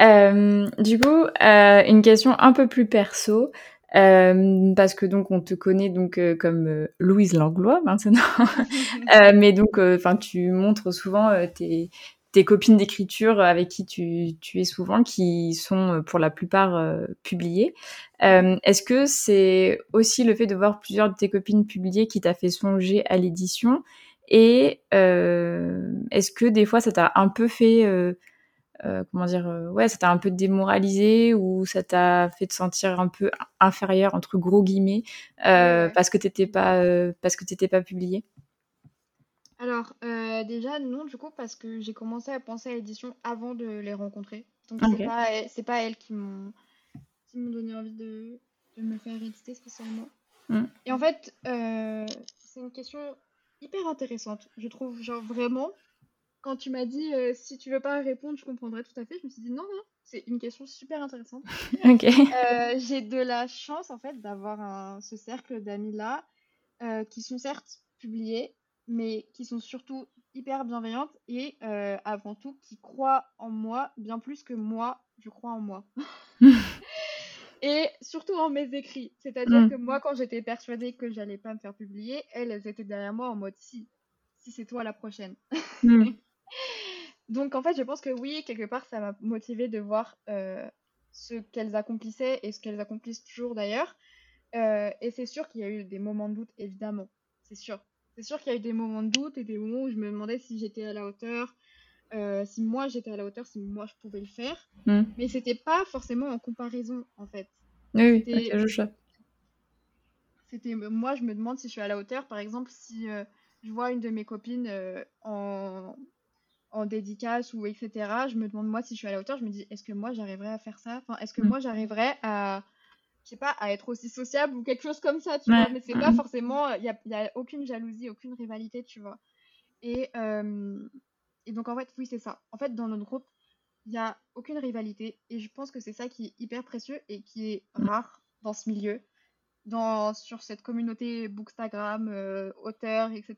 Euh, du coup, euh, une question un peu plus perso. Euh, parce que donc on te connaît donc comme Louise Langlois maintenant, mais donc enfin tu montres souvent tes, tes copines d'écriture avec qui tu, tu, es souvent, qui sont pour la plupart publiées. Est-ce que c'est aussi le fait de voir plusieurs de tes copines publiées qui t'a fait songer à l'édition? Et est-ce que des fois ça t'a un peu fait euh, comment dire, euh, ouais, ça t'a un peu démoralisé ou ça t'a fait te sentir un peu inférieur entre gros guillemets euh, parce que t'étais pas parce que t'étais pas publié Alors déjà non du coup parce que j'ai commencé à penser à l'édition avant de les rencontrer donc c'est pas elles qui m'ont donné envie de, me faire éditer spécialement. Mmh. Et en fait c'est une question hyper intéressante je trouve genre vraiment quand tu m'as dit euh, si tu veux pas répondre, je comprendrais tout à fait. Je me suis dit non, non, c'est une question super intéressante. Euh, j'ai de la chance en fait d'avoir ce cercle d'amis là euh, qui sont certes publiés, mais qui sont surtout hyper bienveillantes et avant tout qui croient en moi bien plus que moi je crois en moi. et surtout en mes écrits. C'est-à-dire mm. que moi, quand j'étais persuadée que j'allais pas me faire publier, elles, elles étaient derrière moi en mode si, si c'est toi la prochaine. Mm. Donc en fait, je pense que oui, quelque part, ça m'a motivé de voir euh, ce qu'elles accomplissaient et ce qu'elles accomplissent toujours d'ailleurs. Euh, et c'est sûr qu'il y a eu des moments de doute, évidemment. C'est sûr. C'est sûr qu'il y a eu des moments de doute et des moments où je me demandais si j'étais à la hauteur, euh, si moi j'étais à la hauteur, si moi je pouvais le faire. Hmm. Mais c'était pas forcément en comparaison, en fait. Oui, oui, C'était moi, je me demande si je suis à la hauteur. Par exemple, si je vois une de mes copines en en dédicace ou etc. Je me demande moi si je suis à la hauteur. Je me dis est-ce que moi j'arriverais à faire ça? Enfin, est-ce que mm. moi j'arriverais à je sais pas à être aussi sociable ou quelque chose comme ça, tu vois. Mais c'est pas mm. forcément il y a, y a, aucune jalousie, aucune rivalité, tu vois. Et euh, et donc en fait oui c'est ça. En fait dans notre groupe il y a aucune rivalité et je pense que c'est ça qui est hyper précieux et qui est rare dans ce milieu, dans sur cette communauté Bookstagram, euh, auteur, etc.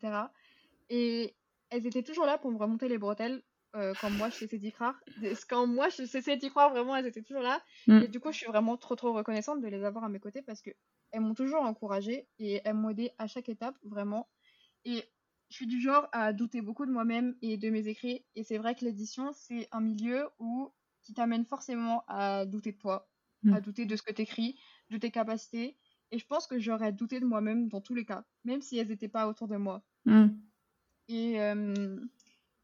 Et elles étaient toujours là pour me remonter les bretelles euh, quand moi je cessais d'y croire. Quand moi je cessais d'y croire, vraiment, elles étaient toujours là. Mm. Et du coup, je suis vraiment trop trop reconnaissante de les avoir à mes côtés parce que elles m'ont toujours encouragée et elles m'ont aidée à chaque étape, vraiment. Et je suis du genre à douter beaucoup de moi-même et de mes écrits. Et c'est vrai que l'édition, c'est un milieu où qui t'amène forcément à douter de toi, mm. à douter de ce que tu écris, de tes capacités. Et je pense que j'aurais douté de moi-même dans tous les cas, même si elles n'étaient pas autour de moi. Mm. Et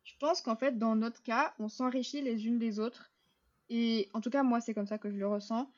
je pense qu'en fait, dans notre cas, on s'enrichit les unes des autres. Et en tout cas, moi, c'est comme ça que je le ressens.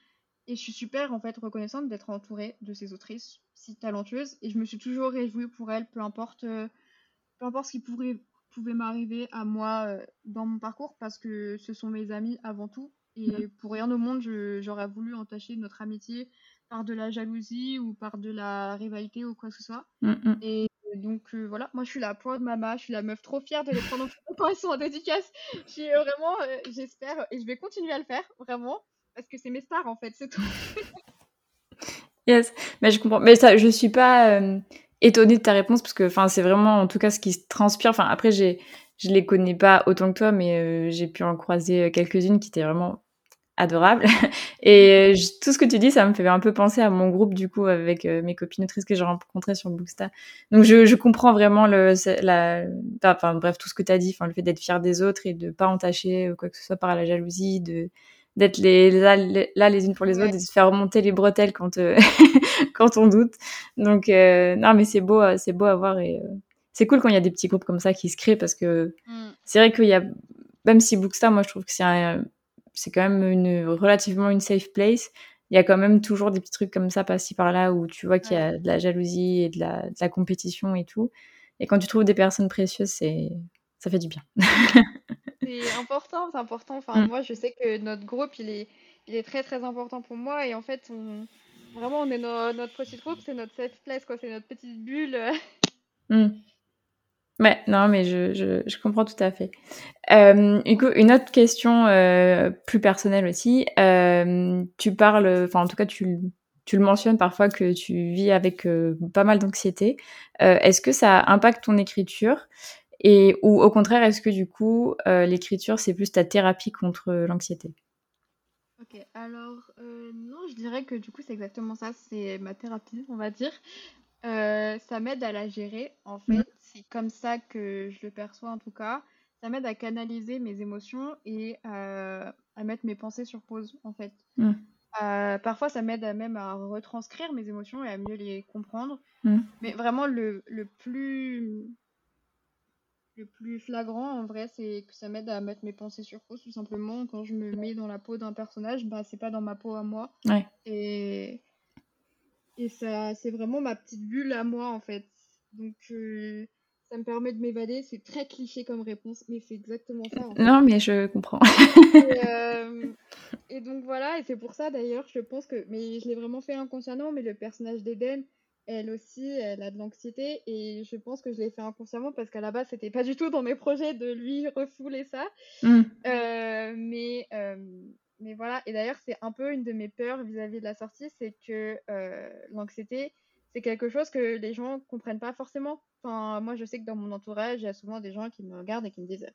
Et je suis super en fait reconnaissante d'être entourée de ces autrices si talentueuses. Et je me suis toujours réjouie pour elles, peu importe, peu importe ce qui pourrait, pouvait m'arriver à moi dans mon parcours, parce que ce sont mes amis avant tout. Et pour rien au monde, j'aurais voulu entacher notre amitié par de la jalousie ou par de la rivalité ou quoi que ce soit. Mmh. Et donc euh, voilà, moi je suis la pointe de mama, je suis la meuf trop fière de les prendre en photo quand en dédicace. Suis vraiment, euh, j'espère, et je vais continuer à le faire, vraiment, parce que c'est mes stars en fait, c'est tout. yes, mais je comprends. Mais ça, je suis pas euh, étonnée de ta réponse parce que, c'est vraiment en tout cas ce qui se transpire. Enfin, après, j'ai, je les connais pas autant que toi, mais j'ai pu en croiser quelques-unes qui étaient vraiment adorable. Et tout ce que tu dis, ça me fait un peu penser à mon groupe, du coup, avec mes copines autrices que j'ai rencontrées sur Booksta. Donc, je, je comprends vraiment le, la, enfin, bref, tout ce que tu as dit, enfin, le fait d'être fier des autres et de pas entacher quoi que ce soit par la jalousie, de d'être les, là, les, unes pour les autres et de se faire remonter les bretelles quand, quand on doute. Donc, non, mais c'est beau, c'est beau à voir et c'est cool quand il y a des petits groupes comme ça qui se créent parce que mm. c'est vrai qu'il y a, même si Bookstar, moi je trouve que c'est c'est quand même une, relativement une safe place, il y a quand même toujours des petits trucs comme ça par-ci par-là où tu vois qu'il y a de la jalousie et de la, de la, compétition et tout. Et quand tu trouves des personnes précieuses, c'est ça fait du bien. c'est important, c'est important. Enfin, mm. moi, je sais que notre groupe, il est, il est très très important pour moi et en fait, on, vraiment, on est notre petit groupe, c'est notre safe place, quoi, c'est notre petite bulle. Mm. Ouais, non, mais je, je, comprends tout à fait. Euh, une autre question euh, plus personnelle aussi. Euh, tu parles, enfin en tout cas tu, tu le mentionnes parfois que tu vis avec euh, pas mal d'anxiété. Est-ce que ça impacte ton écriture? Et ou au contraire est-ce que du coup l'écriture c'est plus ta thérapie contre l'anxiété? Ok, alors non, je dirais que du coup c'est exactement ça, c'est ma thérapie, on va dire. ça m'aide à la gérer en mmh. Fait comme ça que je le perçois en tout cas. Ça m'aide à canaliser mes émotions et à mettre mes pensées sur pause en fait. Mm. Euh, parfois, ça m'aide même à retranscrire mes émotions et à mieux les comprendre. Mm. Mais vraiment, le, le, plus le plus flagrant en vrai, c'est que ça m'aide à mettre mes pensées sur pause tout simplement. Quand je me mets dans la peau d'un personnage, bah c'est pas dans ma peau à moi. Et et ça, c'est vraiment ma petite bulle à moi en fait. Donc euh, ça me permet de m'évader. C'est très cliché comme réponse, mais c'est exactement ça. Non, mais je comprends. Euh, et, donc voilà, et c'est pour ça d'ailleurs, je pense que, mais je l'ai vraiment fait inconsciemment, mais le personnage d'Eden, elle aussi, elle a de l'anxiété, et je pense que je l'ai fait inconsciemment parce qu'à la base, c'était pas du tout dans mes projets de lui refouler ça. Mm. Euh, mais, euh, mais voilà, et d'ailleurs, c'est un peu une de mes peurs vis-à-vis -vis de la sortie, c'est que l'anxiété, c'est quelque chose que les gens comprennent pas forcément. Enfin, moi, je sais que dans mon entourage, il y a souvent des gens qui me regardent et qui me disent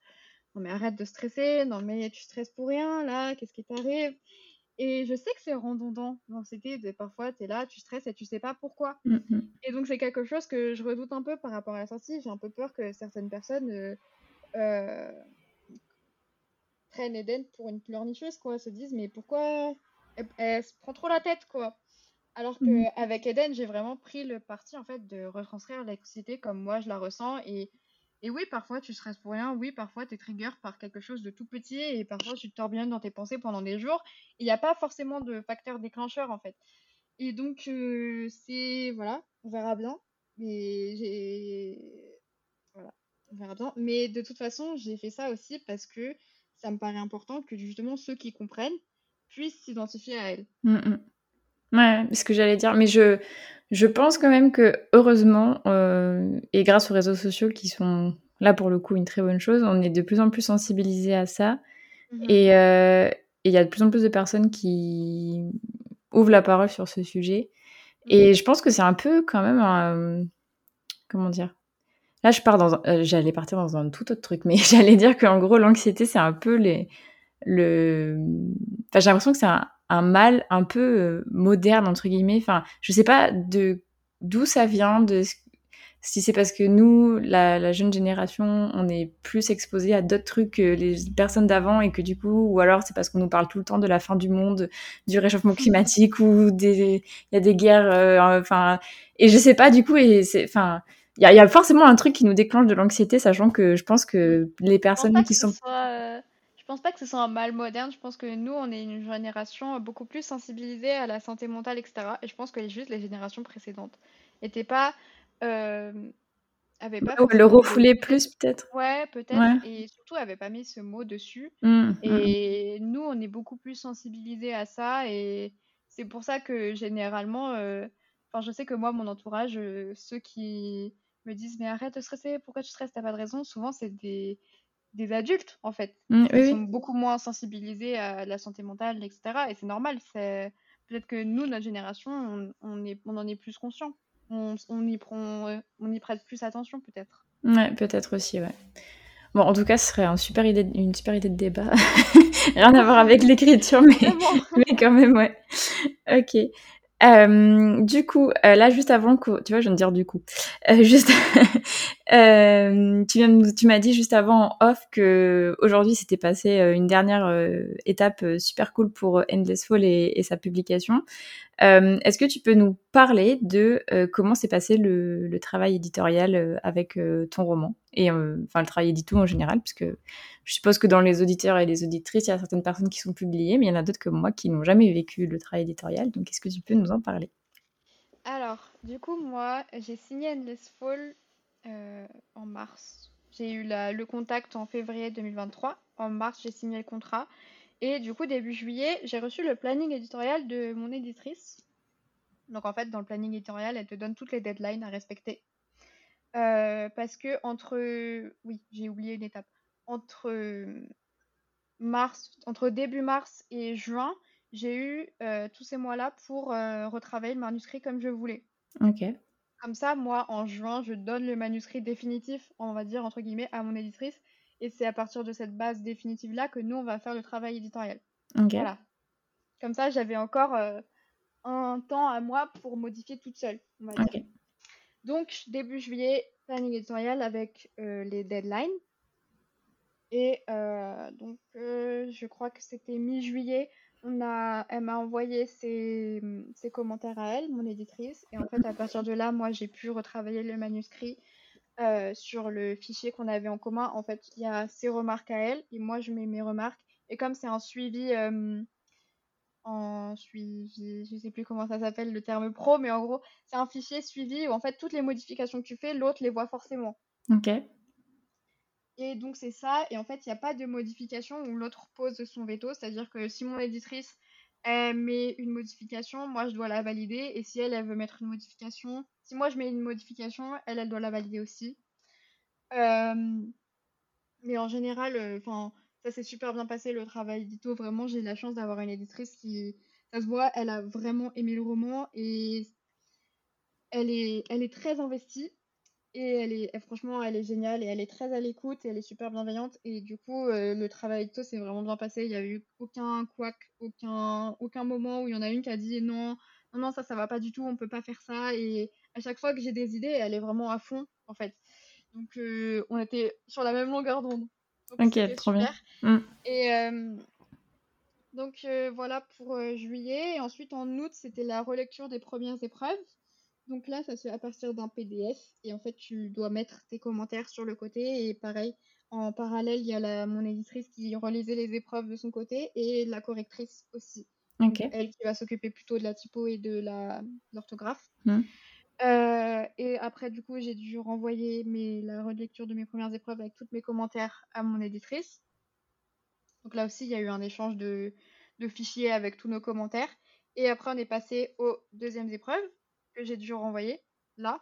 Non, mais arrête de stresser, non, mais tu stresses pour rien, là, qu'est-ce qui t'arrive? Et je sais que c'est redondant. L'anxiété, parfois, tu es là, tu stresses et tu sais pas pourquoi. Mm, mm. Et donc, c'est quelque chose que je redoute un peu par rapport à la sortie. J'ai un peu peur que certaines personnes euh, euh, prennent Eden pour une pleurnicheuse, quoi, se disent Mais pourquoi elle se prend trop la tête, quoi? Alors mmh. qu'avec Eden, j'ai vraiment pris le parti en fait de retranscrire l'anxiété comme moi je la ressens et et oui, parfois tu stresses pour rien, oui, parfois tu es trigger par quelque chose de tout petit et parfois tu te tords bien dans tes pensées pendant des jours. Il n'y a pas forcément de facteur déclencheur en fait. Et donc euh, c'est voilà, on verra bien. Mais j'ai voilà, on verra bien. Mais de toute façon, j'ai fait ça aussi parce que ça me paraît important que justement ceux qui comprennent puissent s'identifier à elle. Mmh, mmh. Ouais, ce que j'allais dire. Mais je, je pense quand même que, heureusement, euh, et grâce aux réseaux sociaux qui sont là pour le coup une très bonne chose, on est de plus en plus sensibilisé à ça. Mmh et il y a de plus en plus de personnes qui ouvrent la parole sur ce sujet. Et mmh. je pense que c'est un peu quand même un. Comment dire? Là, je pars dans. Euh, j'allais partir dans un tout autre truc, mais j'allais dire qu'en gros, l'anxiété, c'est un peu les. Le. Enfin, j'ai l'impression que c'est un, un mal un peu euh, moderne entre guillemets. Enfin, je sais pas de d'où ça vient, de si c'est parce que nous, la, jeune génération, on est plus exposé à d'autres trucs que les personnes d'avant et que du coup, ou alors c'est parce qu'on nous parle tout le temps de la fin du monde, du réchauffement climatique ou des, il y a des guerres, euh, enfin, et je sais pas du coup, et c'est, enfin, il y, a, forcément un truc qui nous déclenche de l'anxiété, sachant que je pense que les personnes qui sont euh, pense pas que ce soit un mal moderne. Je pense que nous, on est une génération beaucoup plus sensibilisée à la santé mentale, etc. Et je pense que juste les générations précédentes n'étaient pas. Euh, avaient pas le refouler plus, peut-être. Ouais, peut-être. Et surtout, n'avaient pas mis ce mot dessus. Mmh, mmh. et nous, on est beaucoup plus sensibilisés à ça. Et c'est pour ça que généralement. Euh, enfin, je sais que moi, mon entourage, euh, ceux qui me disent mais arrête de stresser, pourquoi tu stresses, t'as pas de raison. Souvent, c'est des, des adultes, en fait. Mmh, Ils sont beaucoup moins sensibilisés à la santé mentale, etc. Et c'est normal. C'est peut-être que nous, notre génération, on, est, on en est plus conscient. On, y prend, on y prête plus attention, peut-être. Ouais, peut-être aussi, ouais. Bon, en tout cas, ce serait un super idée, une super idée de débat. Rien à voir avec l'écriture, mais, mais quand même, ouais. Ok. Euh, du coup, euh, là, juste avant que, tu vois, je viens de dire du coup, euh, juste, tu viens, tu m'as dit juste avant off que aujourd'hui c'était passé une dernière étape super cool pour Endless Fall et, sa publication. Est-ce que tu peux nous parler de comment s'est passé le, le, travail éditorial avec ton roman et enfin le travail édito en général, puisque je suppose que dans les auditeurs et les auditrices, il y a certaines personnes qui sont publiées, mais il y en a d'autres comme moi qui n'ont jamais vécu le travail éditorial. Donc, est-ce que tu peux nous en parler? Alors, du coup, moi, j'ai signé Endless Fall euh, en mars. J'ai eu le contact en février 2023. En mars, j'ai signé le contrat. Et du coup, début juillet, j'ai reçu le planning éditorial de mon éditrice. Donc, en fait, dans le planning éditorial, elle te donne toutes les deadlines à respecter. Euh, parce que entre... Oui, j'ai oublié une étape entre mars, entre début mars et juin, j'ai eu tous ces mois-là pour retravailler le manuscrit comme je voulais. Ok. Comme ça, moi, en juin, je donne le manuscrit définitif, on va dire, entre guillemets, à mon éditrice. Et c'est à partir de cette base définitive-là que nous, on va faire le travail éditorial. Voilà. Comme ça, j'avais encore un temps à moi pour modifier toute seule, on va dire. Donc, début juillet, planning éditorial avec les deadlines. Et euh, donc, euh, je crois que c'était mi-juillet. On a, elle m'a envoyé ses, commentaires à elle, mon éditrice. Et en fait, à partir de là, moi, j'ai pu retravailler le manuscrit euh, sur le fichier qu'on avait en commun. En fait, il y a ses remarques à elle et moi, je mets mes remarques. Et comme c'est un suivi, en suivi, je sais plus comment ça s'appelle le terme pro, mais en gros, c'est un fichier suivi où en fait, toutes les modifications que tu fais, l'autre les voit forcément. Ok. Donc c'est ça, et en fait il n'y a pas de modification où l'autre pose son veto, c'est-à-dire que si mon éditrice met une modification, moi je dois la valider, et si elle, veut mettre une modification, si moi je mets une modification, elle, elle doit la valider aussi. Euh, mais en général, euh, ça s'est super bien passé le travail édito, vraiment j'ai la chance d'avoir une éditrice qui, ça se voit, elle a vraiment aimé le roman, et elle est, elle est très investie. Et elle est, franchement, elle est géniale et elle est très à l'écoute et elle est super bienveillante. Et du coup, euh, le travail de s'est vraiment bien passé. Il n'y a eu aucun couac, aucun, aucun moment où il y en a une qui a dit non, non, non, ça, ça va pas du tout, on peut pas faire ça. Et à chaque fois que j'ai des idées, elle est vraiment à fond, en fait. Donc, euh, on était sur la même longueur d'onde. Ok, trop bien. Mm. Et euh, donc, voilà pour juillet. Et ensuite, en août, c'était la relecture des premières épreuves. Donc là, ça se fait à partir d'un PDF et en fait, tu dois mettre tes commentaires sur le côté et pareil, en parallèle, il y a la, mon éditrice qui relisait les épreuves de son côté et la correctrice aussi. Elle qui va s'occuper plutôt de la typo et de l'orthographe. Mmh. Euh, et après, du coup, j'ai dû renvoyer mes, la relecture de mes premières épreuves avec tous mes commentaires à mon éditrice. Donc là aussi, il y a eu un échange de, de fichiers avec tous nos commentaires. Et après, on est passé aux deuxièmes épreuves que j'ai dû renvoyer là,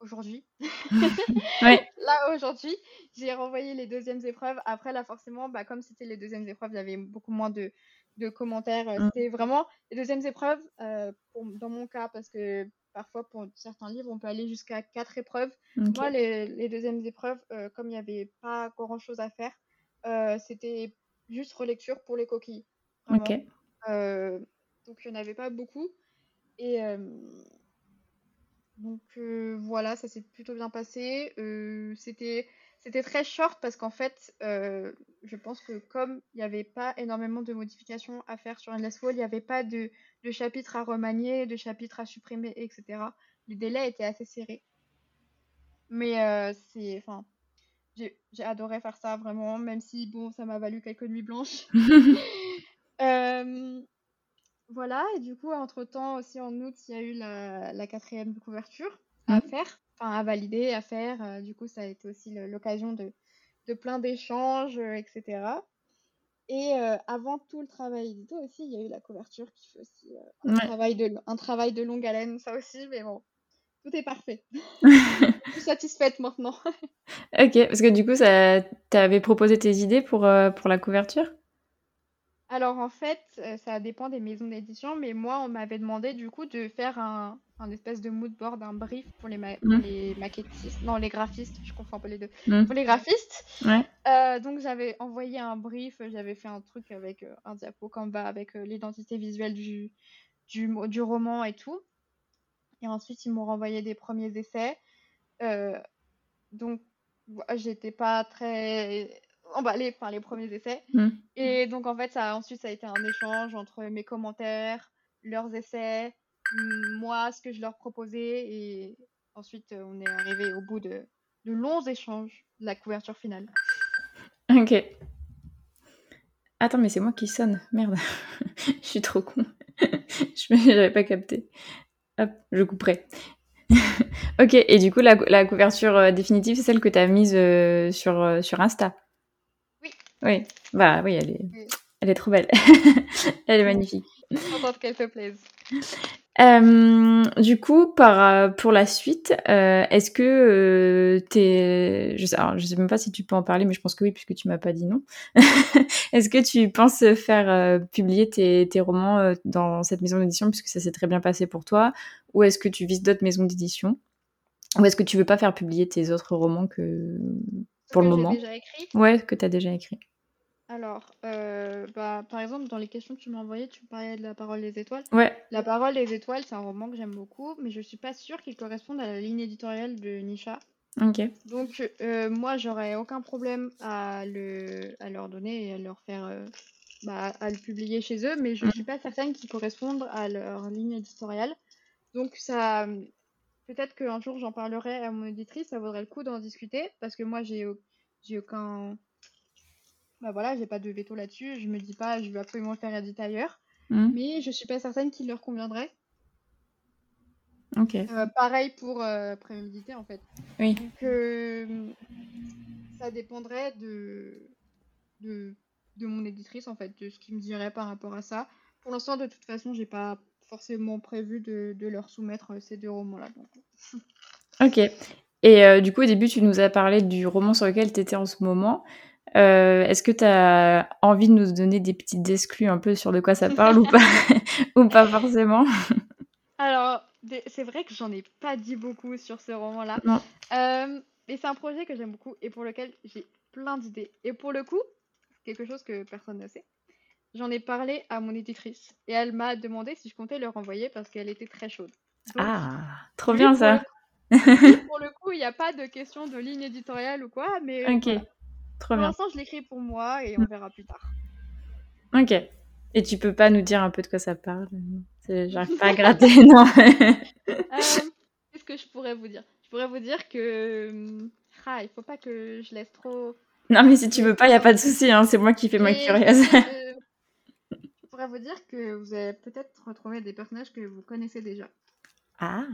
aujourd'hui. Là, aujourd'hui, j'ai renvoyé les deuxièmes épreuves. Après, là, forcément, bah, comme c'était les deuxièmes épreuves, il y avait beaucoup moins de, de commentaires. Euh, mm. C'était vraiment les deuxièmes épreuves, euh, pour, dans mon cas, parce que parfois, pour certains livres, on peut aller jusqu'à quatre épreuves. Moi, les, les, deuxièmes épreuves, euh, comme il n'y avait pas grand-chose à faire, c'était juste relecture pour les coquilles. Donc, il n'y en avait pas beaucoup. Et donc euh, voilà, ça s'est plutôt bien passé. Euh, c'était c'était très short parce qu'en fait, euh, je pense que comme il n'y avait pas énormément de modifications à faire sur Endless Wall, il n'y avait pas de, de chapitres à remanier, de chapitres à supprimer, etc. Les délais étaient assez serrés. Mais c'est, enfin, j'ai adoré faire ça vraiment, même si bon, ça m'a valu quelques nuits blanches. Voilà, et du coup, entre-temps, aussi en août, il y a eu la, quatrième couverture à mmh. faire, enfin à valider, à faire. Euh, du coup, ça a été aussi l'occasion de, de plein d'échanges, euh, etc. Et euh, avant tout le travail édito aussi, il y a eu la couverture qui fait aussi un, travail de, un travail de longue haleine, ça aussi, mais bon, tout est parfait. Je suis satisfaite maintenant. ok, parce que du coup, tu avais proposé tes idées pour, pour la couverture? Alors en fait, ça dépend des maisons d'édition, mais moi, on m'avait demandé du coup de faire un, un espèce de mood board, un brief pour les, mmh. les maquettistes, non les graphistes, je confonds un peu les deux, mmh. pour les graphistes. donc j'avais envoyé un brief, j'avais fait un truc avec un diapo Canva avec l'identité visuelle du, du, du, roman et tout. Et ensuite, ils m'ont renvoyé des premiers essais. donc j'étais pas très emballée par les premiers essais. Mmh. Et donc, en fait, ça, ensuite, ça a été un échange entre mes commentaires, leurs essais, moi, ce que je leur proposais. Et ensuite, euh, on est arrivé au bout de, de longs échanges de la couverture finale. Ok. Attends, mais c'est moi qui sonne. Merde. je suis trop con. je n'avais pas capté. Hop, je couperai. ok, et du coup, la, la couverture euh, définitive, c'est celle que tu as mise euh, sur, sur Insta Oui. Bah oui, elle est, elle est trop belle. elle est magnifique. Contente qu'elle te plaise. Euh, du coup, par, pour la suite, euh, est-ce que euh, t'es, je sais, je sais même pas si tu peux en parler, mais je pense que oui, puisque tu m'as pas dit non. est-ce que tu penses faire publier tes, tes romans dans cette maison d'édition, puisque ça s'est très bien passé pour toi, ou est-ce que tu vises d'autres maisons d'édition, ou est-ce que tu veux pas faire publier tes autres romans que pour le moment? déjà écrit Ouais, que tu as déjà écrit. Alors, euh, bah, par exemple, dans les questions que tu m'as envoyées, tu parlais de La Parole des Étoiles. Ouais. La Parole des Étoiles, c'est un roman que j'aime beaucoup, mais je suis pas sûre qu'il corresponde à la ligne éditoriale de Nisha. Ok. Donc, euh, moi, j'aurais aucun problème à, le, à leur donner et à leur faire. Euh, bah, à le publier chez eux, mais je ne suis pas certaine qu'ils correspondent à leur ligne éditoriale. Donc, ça. Peut-être qu'un jour, j'en parlerai à mon éditrice, ça vaudrait le coup d'en discuter, parce que moi, j'ai j'ai aucun bah voilà, j'ai pas de veto là-dessus. Je me dis pas, je veux absolument le faire éditer ailleurs. Hmm. Mais je suis pas certaine qu'il leur conviendrait. Ok. Euh, pareil pour euh, préméditer en fait. Oui. Donc euh, ça dépendrait de, de, de mon éditrice en fait, de ce qu'il me dirait par rapport à ça. Pour l'instant, de toute façon, j'ai pas forcément prévu de, de leur soumettre ces deux romans-là. ok. Et du coup, au début, tu nous as parlé du roman sur lequel tu étais en ce moment. Euh, est-ce que tu as envie de nous donner des petites exclus un peu sur de quoi ça parle ou pas ou pas forcément? Alors, c'est vrai que j'en ai pas dit beaucoup sur ce roman-là. Euh, et c'est un projet que j'aime beaucoup et pour lequel j'ai plein d'idées. Et pour le coup, quelque chose que personne ne sait, j'en ai parlé à mon éditrice et elle m'a demandé si je comptais leur envoyer parce qu'elle était très chaude. ah, trop bien ça. pour le coup, il n'y a pas de question de ligne éditoriale ou quoi, mais Pour l'instant, je l'écris pour moi et on verra plus tard. Ok. Et tu peux pas nous dire un peu de quoi ça parle? J'arrive pas à gratter, non. Euh, qu'est-ce que je pourrais vous dire? Je pourrais vous dire que. Hum, ah, il faut pas que je laisse trop. Non, mais si tu veux pas, il y a pas de souci. Hein, c'est moi qui fais ma curieuse. je pourrais vous dire que vous allez peut-être retrouver des personnages que vous connaissez déjà. Ah.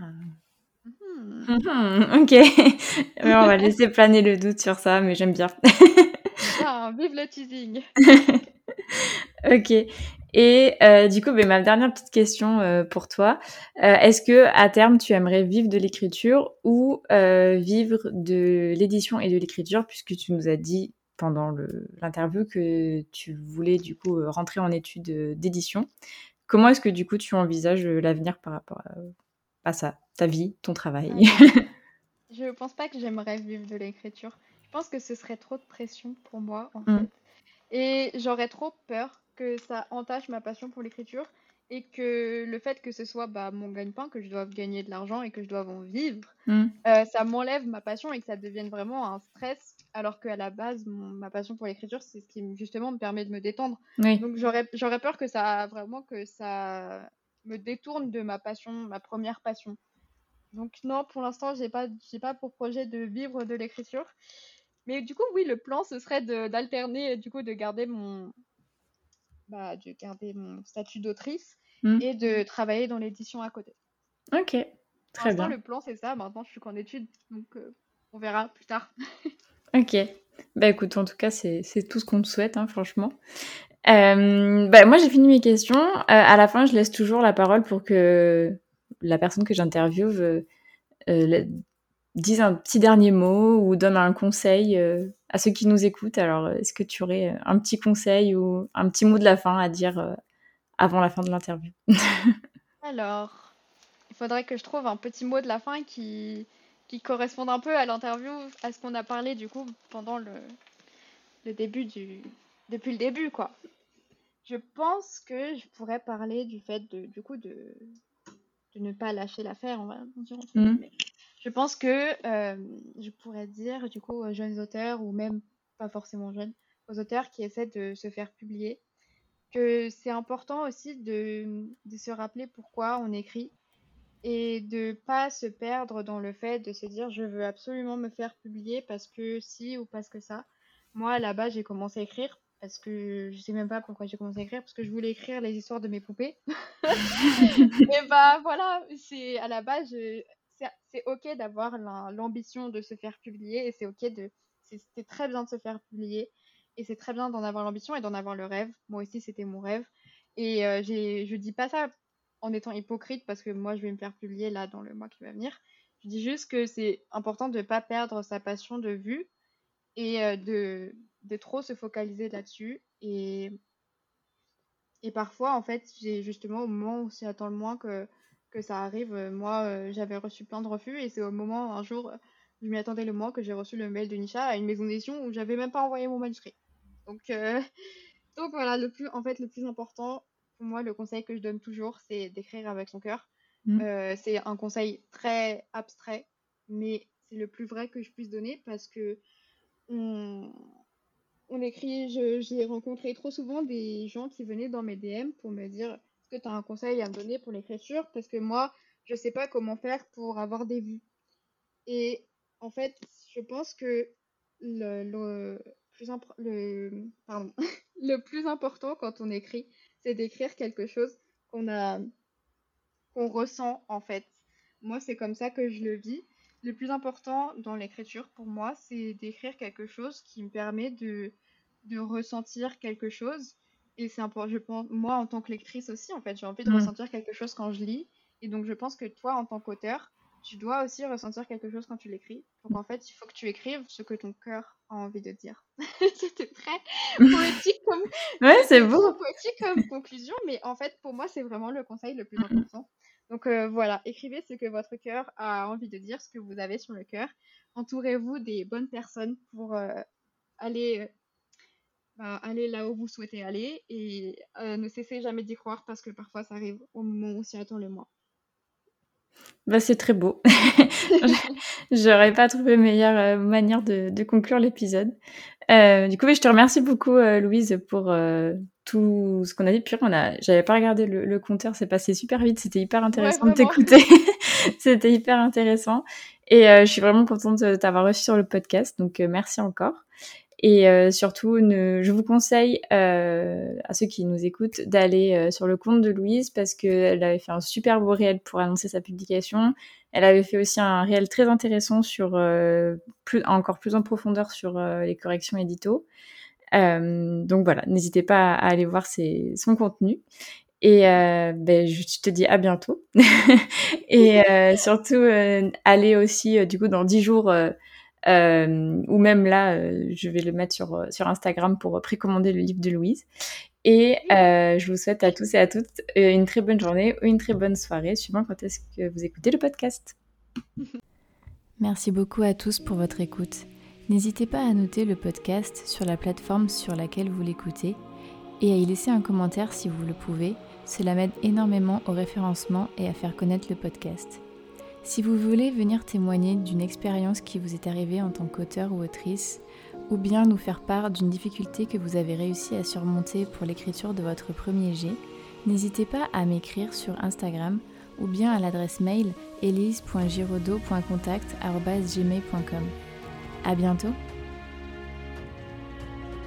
Mhm, ok. on va laisser planer le doute sur ça, mais j'aime bien. ah, vive le teasing. ok. Et euh, du coup, ben, ma dernière petite question euh, pour toi, euh, est-ce que à terme tu aimerais vivre de l'écriture ou vivre de l'édition et de l'écriture, puisque tu nous as dit pendant l'interview que tu voulais du coup rentrer en études d'édition? Comment est-ce que du coup tu envisages l'avenir par rapport à, à ça, ta vie, ton travail Je pense pas que j'aimerais vivre de l'écriture. Je pense que ce serait trop de pression pour moi, en mmh. fait. Et j'aurais trop peur que ça entache ma passion pour l'écriture et que le fait que ce soit bah, mon gagne-pain, que je doive gagner de l'argent et que je doive en vivre, mmh. euh, ça m'enlève ma passion et que ça devienne vraiment un stress, alors qu'à la base, ma passion pour l'écriture, c'est ce qui justement me permet de me détendre. Donc j'aurais peur que ça vraiment que ça me détourne de ma passion, ma première passion. Donc non, pour l'instant, j'ai pas, j'ai pas pour projet de vivre de l'écriture. Mais du coup, oui, le plan, ce serait d'alterner, du coup, de garder mon, bah, de garder mon statut d'autrice hmm. et de travailler dans l'édition à côté. Ok, très bien. Le plan, c'est ça. Maintenant, je suis qu'en études, donc euh, on verra plus tard. ok. Bah écoute, en tout cas, c'est tout ce qu'on te souhaite, hein, franchement. Euh, bah, moi, j'ai fini mes questions. Euh, à la fin, je laisse toujours la parole pour que la personne que j'interviewe euh, dise un petit dernier mot ou donne un conseil à ceux qui nous écoutent. Alors, est-ce que tu aurais un petit conseil ou un petit mot de la fin à dire avant la fin de l'interview? Alors, il faudrait que je trouve un petit mot de la fin qui, qui corresponde un peu à l'interview, à ce qu'on a parlé du coup pendant le, le début du. depuis le début, quoi. Je pense que je pourrais parler du fait de, du coup, de, de ne pas lâcher l'affaire, on va dire. Mmh. Je pense que euh, je pourrais dire, du coup, aux jeunes auteurs, ou même pas forcément jeunes, aux auteurs qui essaient de se faire publier, que c'est important aussi de, de, se rappeler pourquoi on écrit et de pas se perdre dans le fait de se dire je veux absolument me faire publier parce que si ou parce que ça. Moi, là-bas, j'ai commencé à écrire parce que je sais même pas pourquoi j'ai commencé à écrire, parce que je voulais écrire les histoires de mes poupées. et bah voilà, c'est à la base, c'est ok d'avoir l'ambition de se faire publier et c'est ok de. C'est très bien de se faire publier et c'est très bien d'en avoir l'ambition et d'en avoir le rêve. Moi aussi, c'était mon rêve. Et euh, je dis pas ça en étant hypocrite parce que moi, je vais me faire publier là dans le mois qui va venir. Je dis juste que c'est important de ne pas perdre sa passion de vue et euh, de, de trop se focaliser là-dessus. Et, et parfois, en fait, j'ai justement au moment où s'y attend le moins que, que ça arrive, euh, moi, euh, j'avais reçu plein de refus et c'est au moment, un jour, je m'y attendais le moins que j'ai reçu le mail de Nisha à une maison d'édition où j'avais même pas envoyé mon manuscrit. Donc, donc voilà, le plus, en fait, le plus important, pour moi, le conseil que je donne toujours, c'est d'écrire avec son cœur. Mmh. c'est un conseil très abstrait, mais c'est le plus vrai que je puisse donner parce que on, on écrit, j'ai rencontré trop souvent des gens qui venaient dans mes DM pour me dire est-ce que tu as un conseil à me donner pour l'écriture? Parce que moi, je sais pas comment faire pour avoir des vues. Et en fait, je pense que le, plus, le, pardon, le plus important quand on écrit, c'est d'écrire quelque chose qu'on qu'on ressent en fait. Moi, c'est comme ça que je le vis le plus important dans l'écriture pour moi, c'est d'écrire quelque chose qui me permet de, de ressentir quelque chose. Et c'est important, je pense, moi en tant que lectrice aussi, en fait, j'ai envie de mm. ressentir quelque chose quand je lis. Et donc, je pense que toi, en tant qu'auteur, tu dois aussi ressentir quelque chose quand tu l'écris. Donc, en fait, il faut que tu écrives ce que ton cœur a envie de dire. C'était très poétique comme. ouais, c'est beau. poétique comme conclusion, mais en fait, pour moi, c'est vraiment le conseil le plus important. Donc euh, voilà, écrivez ce que votre cœur a envie de dire, ce que vous avez sur le cœur. Entourez-vous des bonnes personnes pour euh, aller, euh, bah, aller là où vous souhaitez aller et ne cessez jamais d'y croire parce que parfois ça arrive au moment où on s'y attend le moins. Bah, c'est très beau. J'aurais pas trouvé meilleure manière de, de conclure l'épisode. du coup, je te remercie beaucoup, Louise, pour tout ce qu'on a dit. Puis on a, j'avais pas regardé le, compteur, c'est passé super vite. C'était hyper intéressant de t'écouter. C'était hyper intéressant. Et euh, je suis vraiment contente de t'avoir reçu sur le podcast. Donc euh, merci encore. Et euh, surtout, ne, je vous conseille à ceux qui nous écoutent d'aller sur le compte de Louise parce qu'elle avait fait un super beau réel pour annoncer sa publication. Elle avait fait aussi un réel très intéressant sur plus, encore plus en profondeur sur les corrections édito. Euh, donc voilà, n'hésitez pas à aller voir son contenu. Et euh, ben, je te dis à bientôt. et euh, surtout, euh, allez aussi, du coup, dans 10 jours, ou même là, je vais le mettre sur, sur Instagram pour précommander le livre de Louise. Et je vous souhaite à tous et à toutes une très bonne journée ou une très bonne soirée, suivant quand est-ce que vous écoutez le podcast. Merci beaucoup à tous pour votre écoute. N'hésitez pas à noter le podcast sur la plateforme sur laquelle vous l'écoutez et à y laisser un commentaire si vous le pouvez. Cela m'aide énormément au référencement et à faire connaître le podcast. Si vous voulez venir témoigner d'une expérience qui vous est arrivée en tant qu'auteur ou autrice, ou bien nous faire part d'une difficulté que vous avez réussi à surmonter pour l'écriture de votre premier jet, n'hésitez pas à m'écrire sur Instagram ou bien à l'adresse mail elise.giraudot.contact.gmail.com. À bientôt.